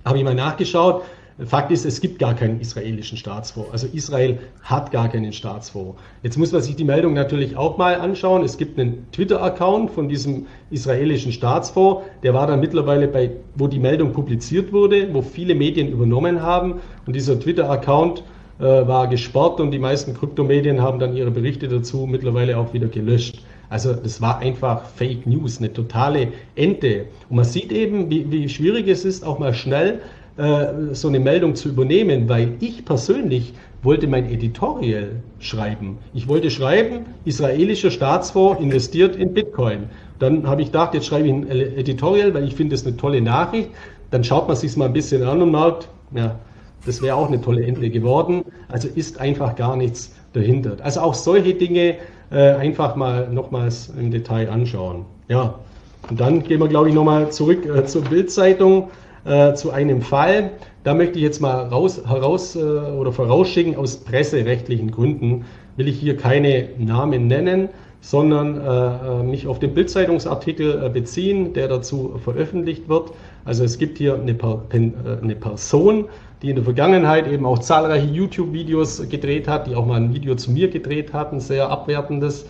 habe ich mal nachgeschaut, Fakt ist, es gibt gar keinen israelischen Staatsfonds. Also Israel hat gar keinen Staatsfonds. Jetzt muss man sich die Meldung natürlich auch mal anschauen. Es gibt einen Twitter-Account von diesem israelischen Staatsfonds. Der war dann mittlerweile bei, wo die Meldung publiziert wurde, wo viele Medien übernommen haben. Und dieser Twitter-Account äh, war gesperrt und die meisten Kryptomedien haben dann ihre Berichte dazu mittlerweile auch wieder gelöscht. Also das war einfach Fake News, eine totale Ente. Und man sieht eben, wie, wie schwierig es ist, auch mal schnell äh, so eine Meldung zu übernehmen, weil ich persönlich wollte mein Editorial schreiben. Ich wollte schreiben, israelischer Staatsfonds investiert in Bitcoin. Dann habe ich gedacht, jetzt schreibe ich ein Editorial, weil ich finde es eine tolle Nachricht. Dann schaut man sich mal ein bisschen an und merkt, ja, das wäre auch eine tolle Ende geworden. Also ist einfach gar nichts dahinter. Also auch solche Dinge äh, einfach mal nochmals im Detail anschauen. Ja, und dann gehen wir, glaube ich, nochmal zurück äh, zur Bildzeitung äh, zu einem Fall. Da möchte ich jetzt mal raus, heraus äh, oder vorausschicken, aus presserechtlichen Gründen will ich hier keine Namen nennen, sondern äh, äh mich auf den Bildzeitungsartikel äh, beziehen, der dazu veröffentlicht wird. Also es gibt hier eine, äh, eine Person, die in der Vergangenheit eben auch zahlreiche YouTube-Videos gedreht hat, die auch mal ein Video zu mir gedreht hat, ein sehr abwertendes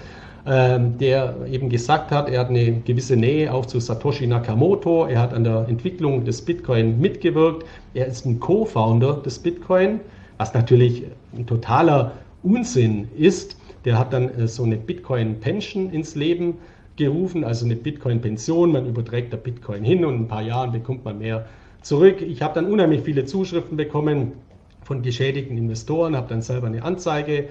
der eben gesagt hat, er hat eine gewisse Nähe auch zu Satoshi Nakamoto, er hat an der Entwicklung des Bitcoin mitgewirkt, er ist ein Co-Founder des Bitcoin, was natürlich ein totaler Unsinn ist. Der hat dann äh, so eine Bitcoin-Pension ins Leben gerufen, also eine Bitcoin-Pension, man überträgt der Bitcoin hin und in ein paar Jahren bekommt man mehr zurück. Ich habe dann unheimlich viele Zuschriften bekommen von geschädigten Investoren, habe dann selber eine Anzeige äh,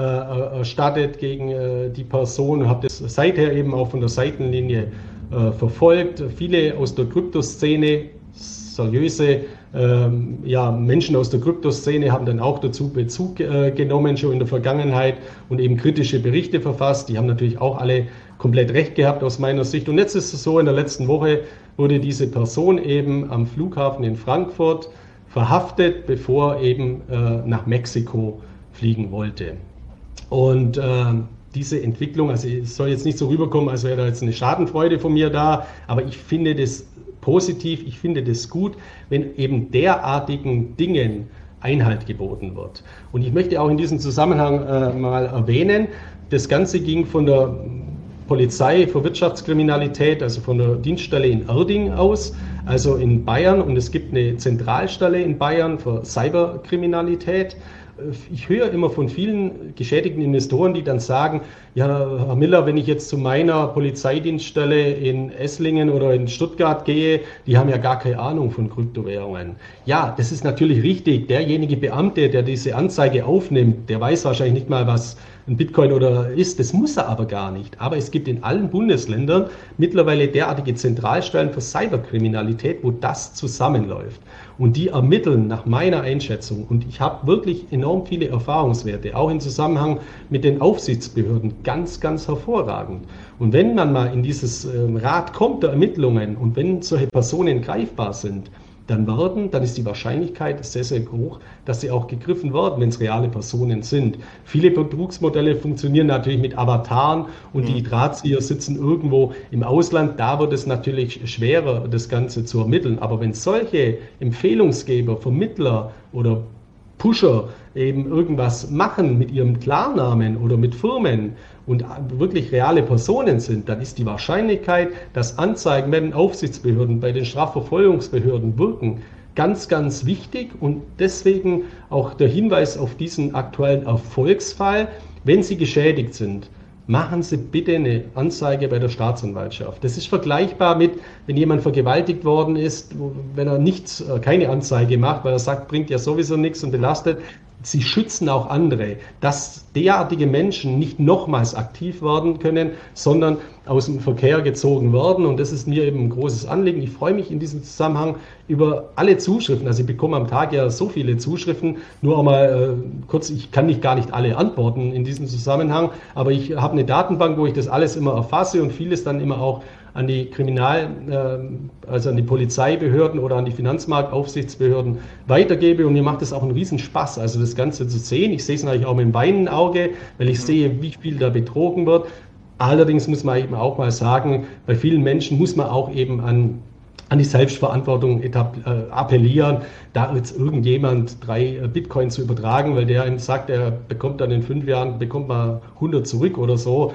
erstattet gegen äh, die Person habe das seither eben auch von der Seitenlinie äh, verfolgt. Viele aus der Kryptoszene, seriöse ähm, ja, Menschen aus der Kryptoszene haben dann auch dazu Bezug äh, genommen, schon in der Vergangenheit und eben kritische Berichte verfasst. Die haben natürlich auch alle komplett recht gehabt aus meiner Sicht. Und jetzt ist es so, in der letzten Woche wurde diese Person eben am Flughafen in Frankfurt verhaftet, bevor eben äh, nach Mexiko fliegen wollte. Und äh, diese Entwicklung, also es soll jetzt nicht so rüberkommen, als wäre da jetzt eine Schadenfreude von mir da, aber ich finde das positiv, ich finde das gut, wenn eben derartigen Dingen Einhalt geboten wird. Und ich möchte auch in diesem Zusammenhang äh, mal erwähnen, das Ganze ging von der Polizei für Wirtschaftskriminalität, also von der Dienststelle in Erding aus, also in Bayern. Und es gibt eine Zentralstelle in Bayern für Cyberkriminalität ich höre immer von vielen geschädigten Investoren, die dann sagen, ja, Herr Miller, wenn ich jetzt zu meiner Polizeidienststelle in Esslingen oder in Stuttgart gehe, die haben ja gar keine Ahnung von Kryptowährungen. Ja, das ist natürlich richtig. Derjenige Beamte, der diese Anzeige aufnimmt, der weiß wahrscheinlich nicht mal, was ein Bitcoin oder ist. Das muss er aber gar nicht. Aber es gibt in allen Bundesländern mittlerweile derartige Zentralstellen für Cyberkriminalität, wo das zusammenläuft. Und die ermitteln nach meiner Einschätzung, und ich habe wirklich enorm viele Erfahrungswerte, auch im Zusammenhang mit den Aufsichtsbehörden, ganz, ganz hervorragend. Und wenn man mal in dieses ähm, Rad kommt der Ermittlungen und wenn solche Personen greifbar sind, dann werden, dann ist die Wahrscheinlichkeit sehr, sehr hoch, dass sie auch gegriffen werden, wenn es reale Personen sind. Viele Betrugsmodelle funktionieren natürlich mit Avataren und mhm. die Drahtzieher sitzen irgendwo im Ausland. Da wird es natürlich schwerer, das Ganze zu ermitteln. Aber wenn solche Empfehlungsgeber, Vermittler oder Pusher eben irgendwas machen mit ihrem Klarnamen oder mit Firmen und wirklich reale Personen sind, dann ist die Wahrscheinlichkeit, dass Anzeigen bei den Aufsichtsbehörden, bei den Strafverfolgungsbehörden wirken, ganz, ganz wichtig. Und deswegen auch der Hinweis auf diesen aktuellen Erfolgsfall, wenn Sie geschädigt sind machen Sie bitte eine Anzeige bei der Staatsanwaltschaft. Das ist vergleichbar mit, wenn jemand vergewaltigt worden ist, wenn er nichts, äh, keine Anzeige macht, weil er sagt, bringt ja sowieso nichts und belastet, sie schützen auch andere, dass derartige Menschen nicht nochmals aktiv werden können, sondern aus dem Verkehr gezogen werden. Und das ist mir eben ein großes Anliegen. Ich freue mich in diesem Zusammenhang über alle Zuschriften. Also ich bekomme am Tag ja so viele Zuschriften. Nur einmal äh, kurz, ich kann nicht gar nicht alle antworten in diesem Zusammenhang, aber ich habe eine Datenbank, wo ich das alles immer erfasse und vieles dann immer auch an die Kriminal, äh, also an die Polizeibehörden oder an die Finanzmarktaufsichtsbehörden weitergebe. Und mir macht es auch einen Riesenspaß, also das Ganze zu sehen. Ich sehe es natürlich auch mit dem weinen Auge, weil ich sehe, wie viel da betrogen wird. Allerdings muss man eben auch mal sagen, bei vielen Menschen muss man auch eben an an die Selbstverantwortung äh, appellieren, da jetzt irgendjemand drei äh, Bitcoin zu übertragen, weil der ihm sagt, er bekommt dann in fünf Jahren, bekommt man 100 zurück oder so.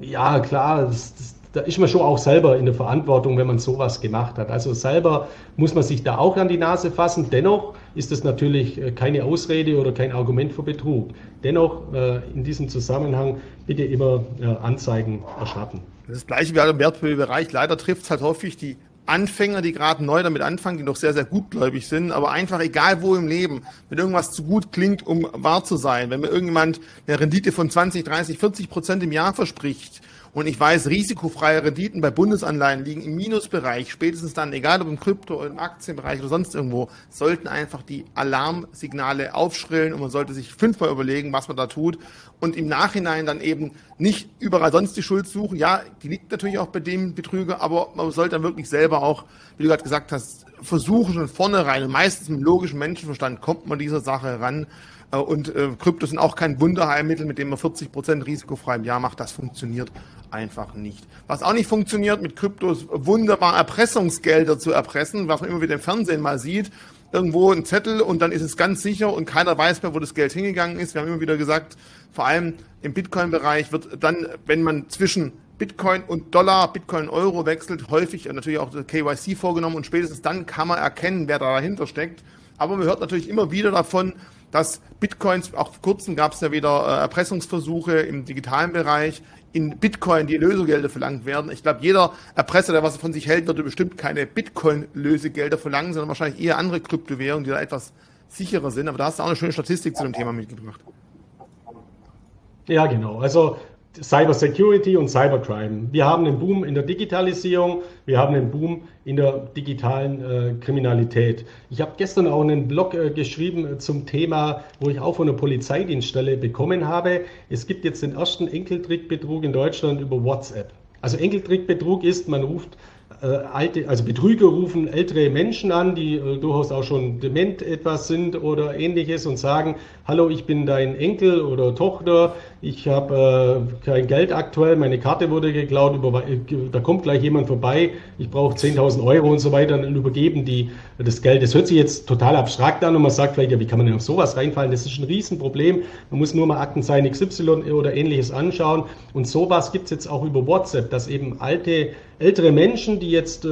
Ja, klar, das, das, da ist man schon auch selber in der Verantwortung, wenn man sowas gemacht hat. Also selber muss man sich da auch an die Nase fassen. Dennoch ist das natürlich äh, keine Ausrede oder kein Argument für Betrug. Dennoch äh, in diesem Zusammenhang bitte immer äh, Anzeigen erstatten. Das gleiche wie im Wertpapierbereich. Leider trifft es halt häufig die Anfänger, die gerade neu damit anfangen, die noch sehr, sehr gutgläubig sind, aber einfach egal wo im Leben, wenn irgendwas zu gut klingt, um wahr zu sein, wenn mir irgendjemand eine Rendite von 20, 30, 40 Prozent im Jahr verspricht, und ich weiß, risikofreie Renditen bei Bundesanleihen liegen im Minusbereich. Spätestens dann, egal ob im Krypto- oder im Aktienbereich oder sonst irgendwo, sollten einfach die Alarmsignale aufschrillen und man sollte sich fünfmal überlegen, was man da tut und im Nachhinein dann eben nicht überall sonst die Schuld suchen. Ja, die liegt natürlich auch bei dem Betrüger, aber man sollte dann wirklich selber auch, wie du gerade gesagt hast, versuchen schon vornherein und meistens mit logischem Menschenverstand kommt man dieser Sache ran und äh, Kryptos sind auch kein Wunderheilmittel, mit dem man 40 Prozent risikofrei im Jahr macht. Das funktioniert einfach nicht. Was auch nicht funktioniert, mit Kryptos wunderbar Erpressungsgelder zu erpressen, was man immer wieder im Fernsehen mal sieht. Irgendwo ein Zettel und dann ist es ganz sicher und keiner weiß mehr, wo das Geld hingegangen ist. Wir haben immer wieder gesagt, vor allem im Bitcoin-Bereich wird dann, wenn man zwischen Bitcoin und Dollar, Bitcoin Euro wechselt, häufig natürlich auch KYC vorgenommen und spätestens dann kann man erkennen, wer da dahinter steckt. Aber man hört natürlich immer wieder davon, dass Bitcoins, auch vor kurzem gab es ja wieder äh, Erpressungsversuche im digitalen Bereich, in Bitcoin die Lösegelder verlangt werden. Ich glaube, jeder Erpresser, der was von sich hält, würde bestimmt keine Bitcoin-Lösegelder verlangen, sondern wahrscheinlich eher andere Kryptowährungen, die da etwas sicherer sind. Aber da hast du auch eine schöne Statistik zu dem Thema mitgebracht. Ja, genau. Also Cyber Security und Cybercrime. Wir haben einen Boom in der Digitalisierung, wir haben einen Boom in der digitalen äh, Kriminalität. Ich habe gestern auch einen Blog äh, geschrieben äh, zum Thema, wo ich auch von der Polizeidienststelle bekommen habe. Es gibt jetzt den ersten Enkeltrickbetrug in Deutschland über WhatsApp. Also Enkeltrickbetrug ist, man ruft äh, alte, also Betrüger rufen ältere Menschen an, die äh, durchaus auch schon dement etwas sind oder ähnliches und sagen, hallo, ich bin dein Enkel oder Tochter, ich habe äh, kein Geld aktuell, meine Karte wurde geklaut, da kommt gleich jemand vorbei, ich brauche 10.000 Euro und so weiter und übergeben die das Geld. Das hört sich jetzt total abstrakt an und man sagt vielleicht, ja, wie kann man denn auf sowas reinfallen? Das ist ein Riesenproblem. Man muss nur mal Aktenzeichen XY oder ähnliches anschauen und sowas gibt es jetzt auch über WhatsApp, dass eben alte ältere Menschen, die jetzt äh,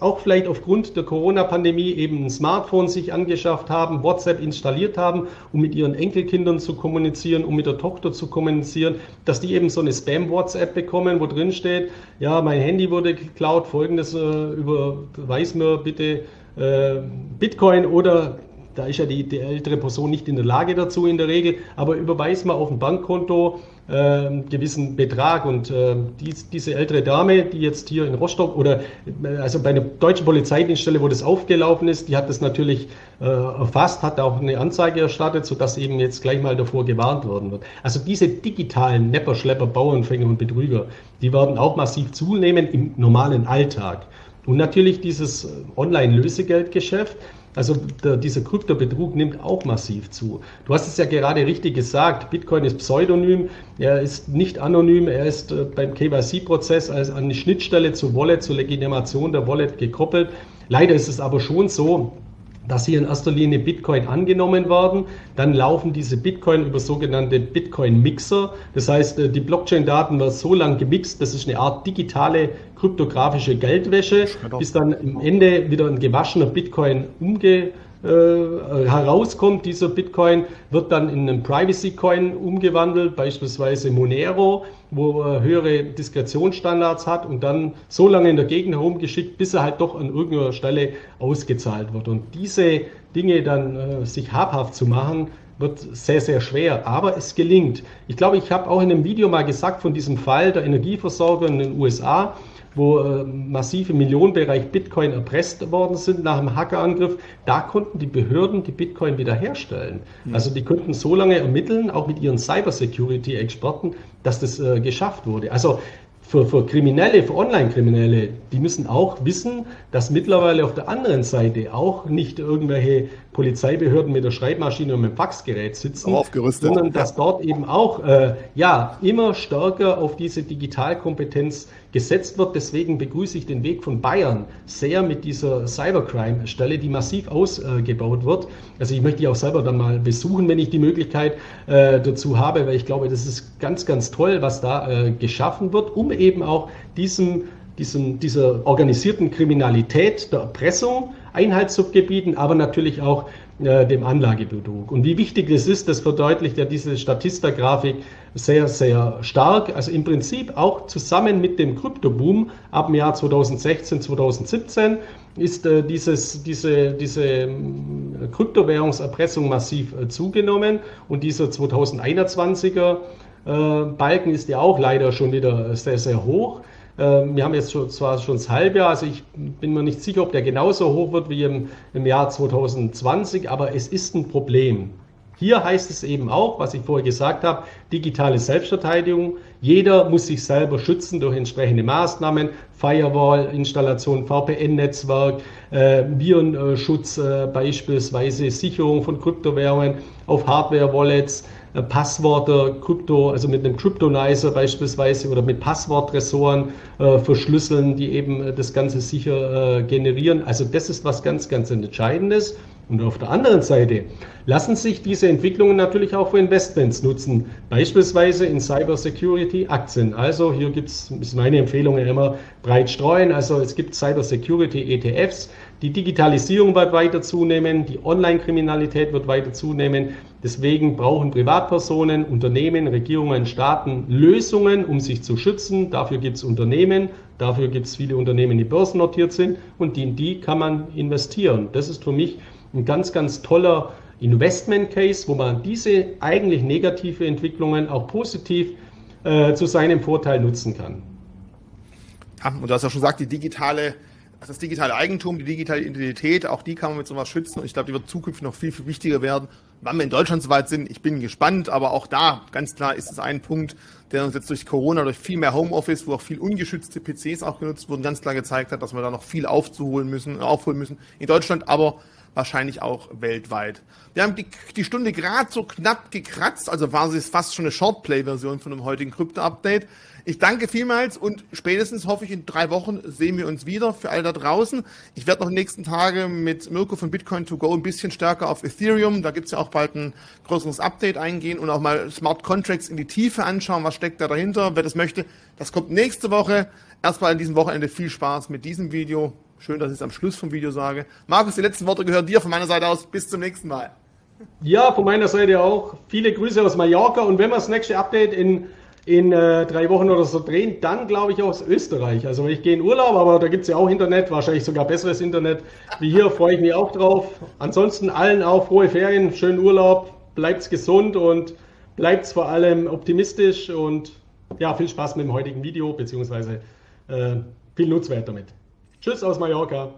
auch vielleicht aufgrund der Corona-Pandemie eben ein Smartphone sich angeschafft haben, WhatsApp installiert haben, um mit ihren Enkelkindern zu kommunizieren, um mit der Tochter zu kommunizieren, dass die eben so eine Spam-WhatsApp bekommen, wo drin steht, ja, mein Handy wurde geklaut, folgendes äh, überweis mir bitte äh, Bitcoin oder da ist ja die, die, ältere Person nicht in der Lage dazu in der Regel, aber überweist mal auf ein Bankkonto äh, gewissen Betrag und äh, dies, diese ältere Dame, die jetzt hier in Rostock oder äh, also bei einer deutschen Polizeidienststelle, wo das aufgelaufen ist, die hat das natürlich äh, erfasst, hat auch eine Anzeige erstattet, sodass eben jetzt gleich mal davor gewarnt worden wird. Also diese digitalen Nepper, Schlepper, Bauernfänger und Betrüger, die werden auch massiv zunehmen im normalen Alltag. Und natürlich dieses äh, Online-Lösegeldgeschäft, also der, dieser Kryptobetrug nimmt auch massiv zu. Du hast es ja gerade richtig gesagt, Bitcoin ist pseudonym, er ist nicht anonym, er ist äh, beim KYC-Prozess als an die Schnittstelle zur Wallet, zur Legitimation der Wallet gekoppelt. Leider ist es aber schon so, dass hier in erster Linie Bitcoin angenommen werden. Dann laufen diese Bitcoin über sogenannte Bitcoin-Mixer. Das heißt, äh, die Blockchain-Daten werden so lang gemixt, das ist eine Art digitale kryptografische Geldwäsche, bis dann am Ende wieder ein gewaschener Bitcoin umge äh, herauskommt. Dieser Bitcoin wird dann in einen Privacy Coin umgewandelt, beispielsweise Monero, wo er höhere Diskretionsstandards hat und dann so lange in der Gegend herumgeschickt, bis er halt doch an irgendeiner Stelle ausgezahlt wird. Und diese Dinge dann äh, sich habhaft zu machen, wird sehr, sehr schwer, aber es gelingt. Ich glaube, ich habe auch in einem Video mal gesagt von diesem Fall der Energieversorger in den USA, wo äh, massive Millionenbereich Bitcoin erpresst worden sind nach einem Hackerangriff, da konnten die Behörden die Bitcoin wiederherstellen. Mhm. Also die konnten so lange ermitteln, auch mit ihren Cybersecurity-Experten, dass das äh, geschafft wurde. Also für, für Kriminelle, für Online-Kriminelle, die müssen auch wissen, dass mittlerweile auf der anderen Seite auch nicht irgendwelche Polizeibehörden mit der Schreibmaschine und mit dem Faxgerät sitzen, sondern dass dort eben auch äh, ja immer stärker auf diese Digitalkompetenz gesetzt wird. Deswegen begrüße ich den Weg von Bayern sehr mit dieser Cybercrime-Stelle, die massiv ausgebaut wird. Also ich möchte die auch selber dann mal besuchen, wenn ich die Möglichkeit äh, dazu habe, weil ich glaube, das ist ganz, ganz toll, was da äh, geschaffen wird, um eben auch diesem, diesem, dieser organisierten Kriminalität der Erpressung Einhalt zu gebieten, aber natürlich auch äh, dem Anlagebetrug. Und wie wichtig das ist, das verdeutlicht ja diese Statista-Grafik sehr, sehr stark. Also im Prinzip auch zusammen mit dem Kryptoboom ab dem Jahr 2016, 2017 ist äh, dieses, diese, diese äh, Kryptowährungserpressung massiv äh, zugenommen und dieser 2021er äh, Balken ist ja auch leider schon wieder sehr, sehr hoch. Ähm, wir haben jetzt schon, zwar schon das Halbjahr, also ich bin mir nicht sicher, ob der genauso hoch wird wie im, im Jahr 2020, aber es ist ein Problem. Hier heißt es eben auch, was ich vorher gesagt habe, digitale Selbstverteidigung. Jeder muss sich selber schützen durch entsprechende Maßnahmen, Firewall-Installation, VPN-Netzwerk, äh, Virenschutz äh, beispielsweise, Sicherung von Kryptowährungen auf Hardware-Wallets, äh, Passworte, Krypto, also mit einem Cryptonizer beispielsweise oder mit Passwortressoren äh, verschlüsseln, die eben äh, das Ganze sicher äh, generieren. Also das ist was ganz, ganz Entscheidendes. Und auf der anderen Seite lassen sich diese Entwicklungen natürlich auch für Investments nutzen, beispielsweise in Cybersecurity Aktien. Also hier gibt es, ist meine Empfehlung immer breit streuen. Also es gibt Cybersecurity ETFs. Die Digitalisierung wird weiter zunehmen, die Online-Kriminalität wird weiter zunehmen. Deswegen brauchen Privatpersonen, Unternehmen, Regierungen, Staaten Lösungen, um sich zu schützen. Dafür gibt es Unternehmen, dafür gibt es viele Unternehmen, die börsennotiert sind und in die kann man investieren. Das ist für mich ein ganz, ganz toller Investment Case, wo man diese eigentlich negative Entwicklungen auch positiv äh, zu seinem Vorteil nutzen kann. Ja, und du hast ja schon gesagt, die digitale, das digitale Eigentum, die digitale Identität, auch die kann man mit sowas schützen und ich glaube, die wird zukünftig noch viel, viel wichtiger werden. Wann wir in Deutschland soweit sind, ich bin gespannt, aber auch da, ganz klar, ist es ein Punkt, der uns jetzt durch Corona, durch viel mehr Homeoffice, wo auch viel ungeschützte PCs auch genutzt wurden, ganz klar gezeigt hat, dass wir da noch viel aufzuholen müssen, aufholen müssen in Deutschland, aber wahrscheinlich auch weltweit. Wir haben die, die Stunde gerade so knapp gekratzt, also war es fast schon eine Shortplay-Version von dem heutigen Krypto-Update. Ich danke vielmals und spätestens hoffe ich in drei Wochen sehen wir uns wieder für alle da draußen. Ich werde noch in den nächsten Tagen mit Mirko von Bitcoin to go ein bisschen stärker auf Ethereum, da gibt es ja auch bald ein größeres Update eingehen und auch mal Smart Contracts in die Tiefe anschauen, was steckt da dahinter, wer das möchte. Das kommt nächste Woche. Erstmal an diesem Wochenende viel Spaß mit diesem Video. Schön, dass ich es am Schluss vom Video sage. Markus, die letzten Worte gehören dir von meiner Seite aus. Bis zum nächsten Mal. Ja, von meiner Seite auch. Viele Grüße aus Mallorca. Und wenn wir das nächste Update in, in äh, drei Wochen oder so drehen. Dann glaube ich aus Österreich. Also ich gehe in Urlaub, aber da gibt es ja auch Internet, wahrscheinlich sogar besseres Internet. Wie hier freue ich mich auch drauf. Ansonsten allen auch frohe Ferien, schönen Urlaub, bleibt's gesund und bleibt's vor allem optimistisch und ja, viel Spaß mit dem heutigen Video, beziehungsweise äh, viel Nutzwert damit. Tschüss aus Mallorca.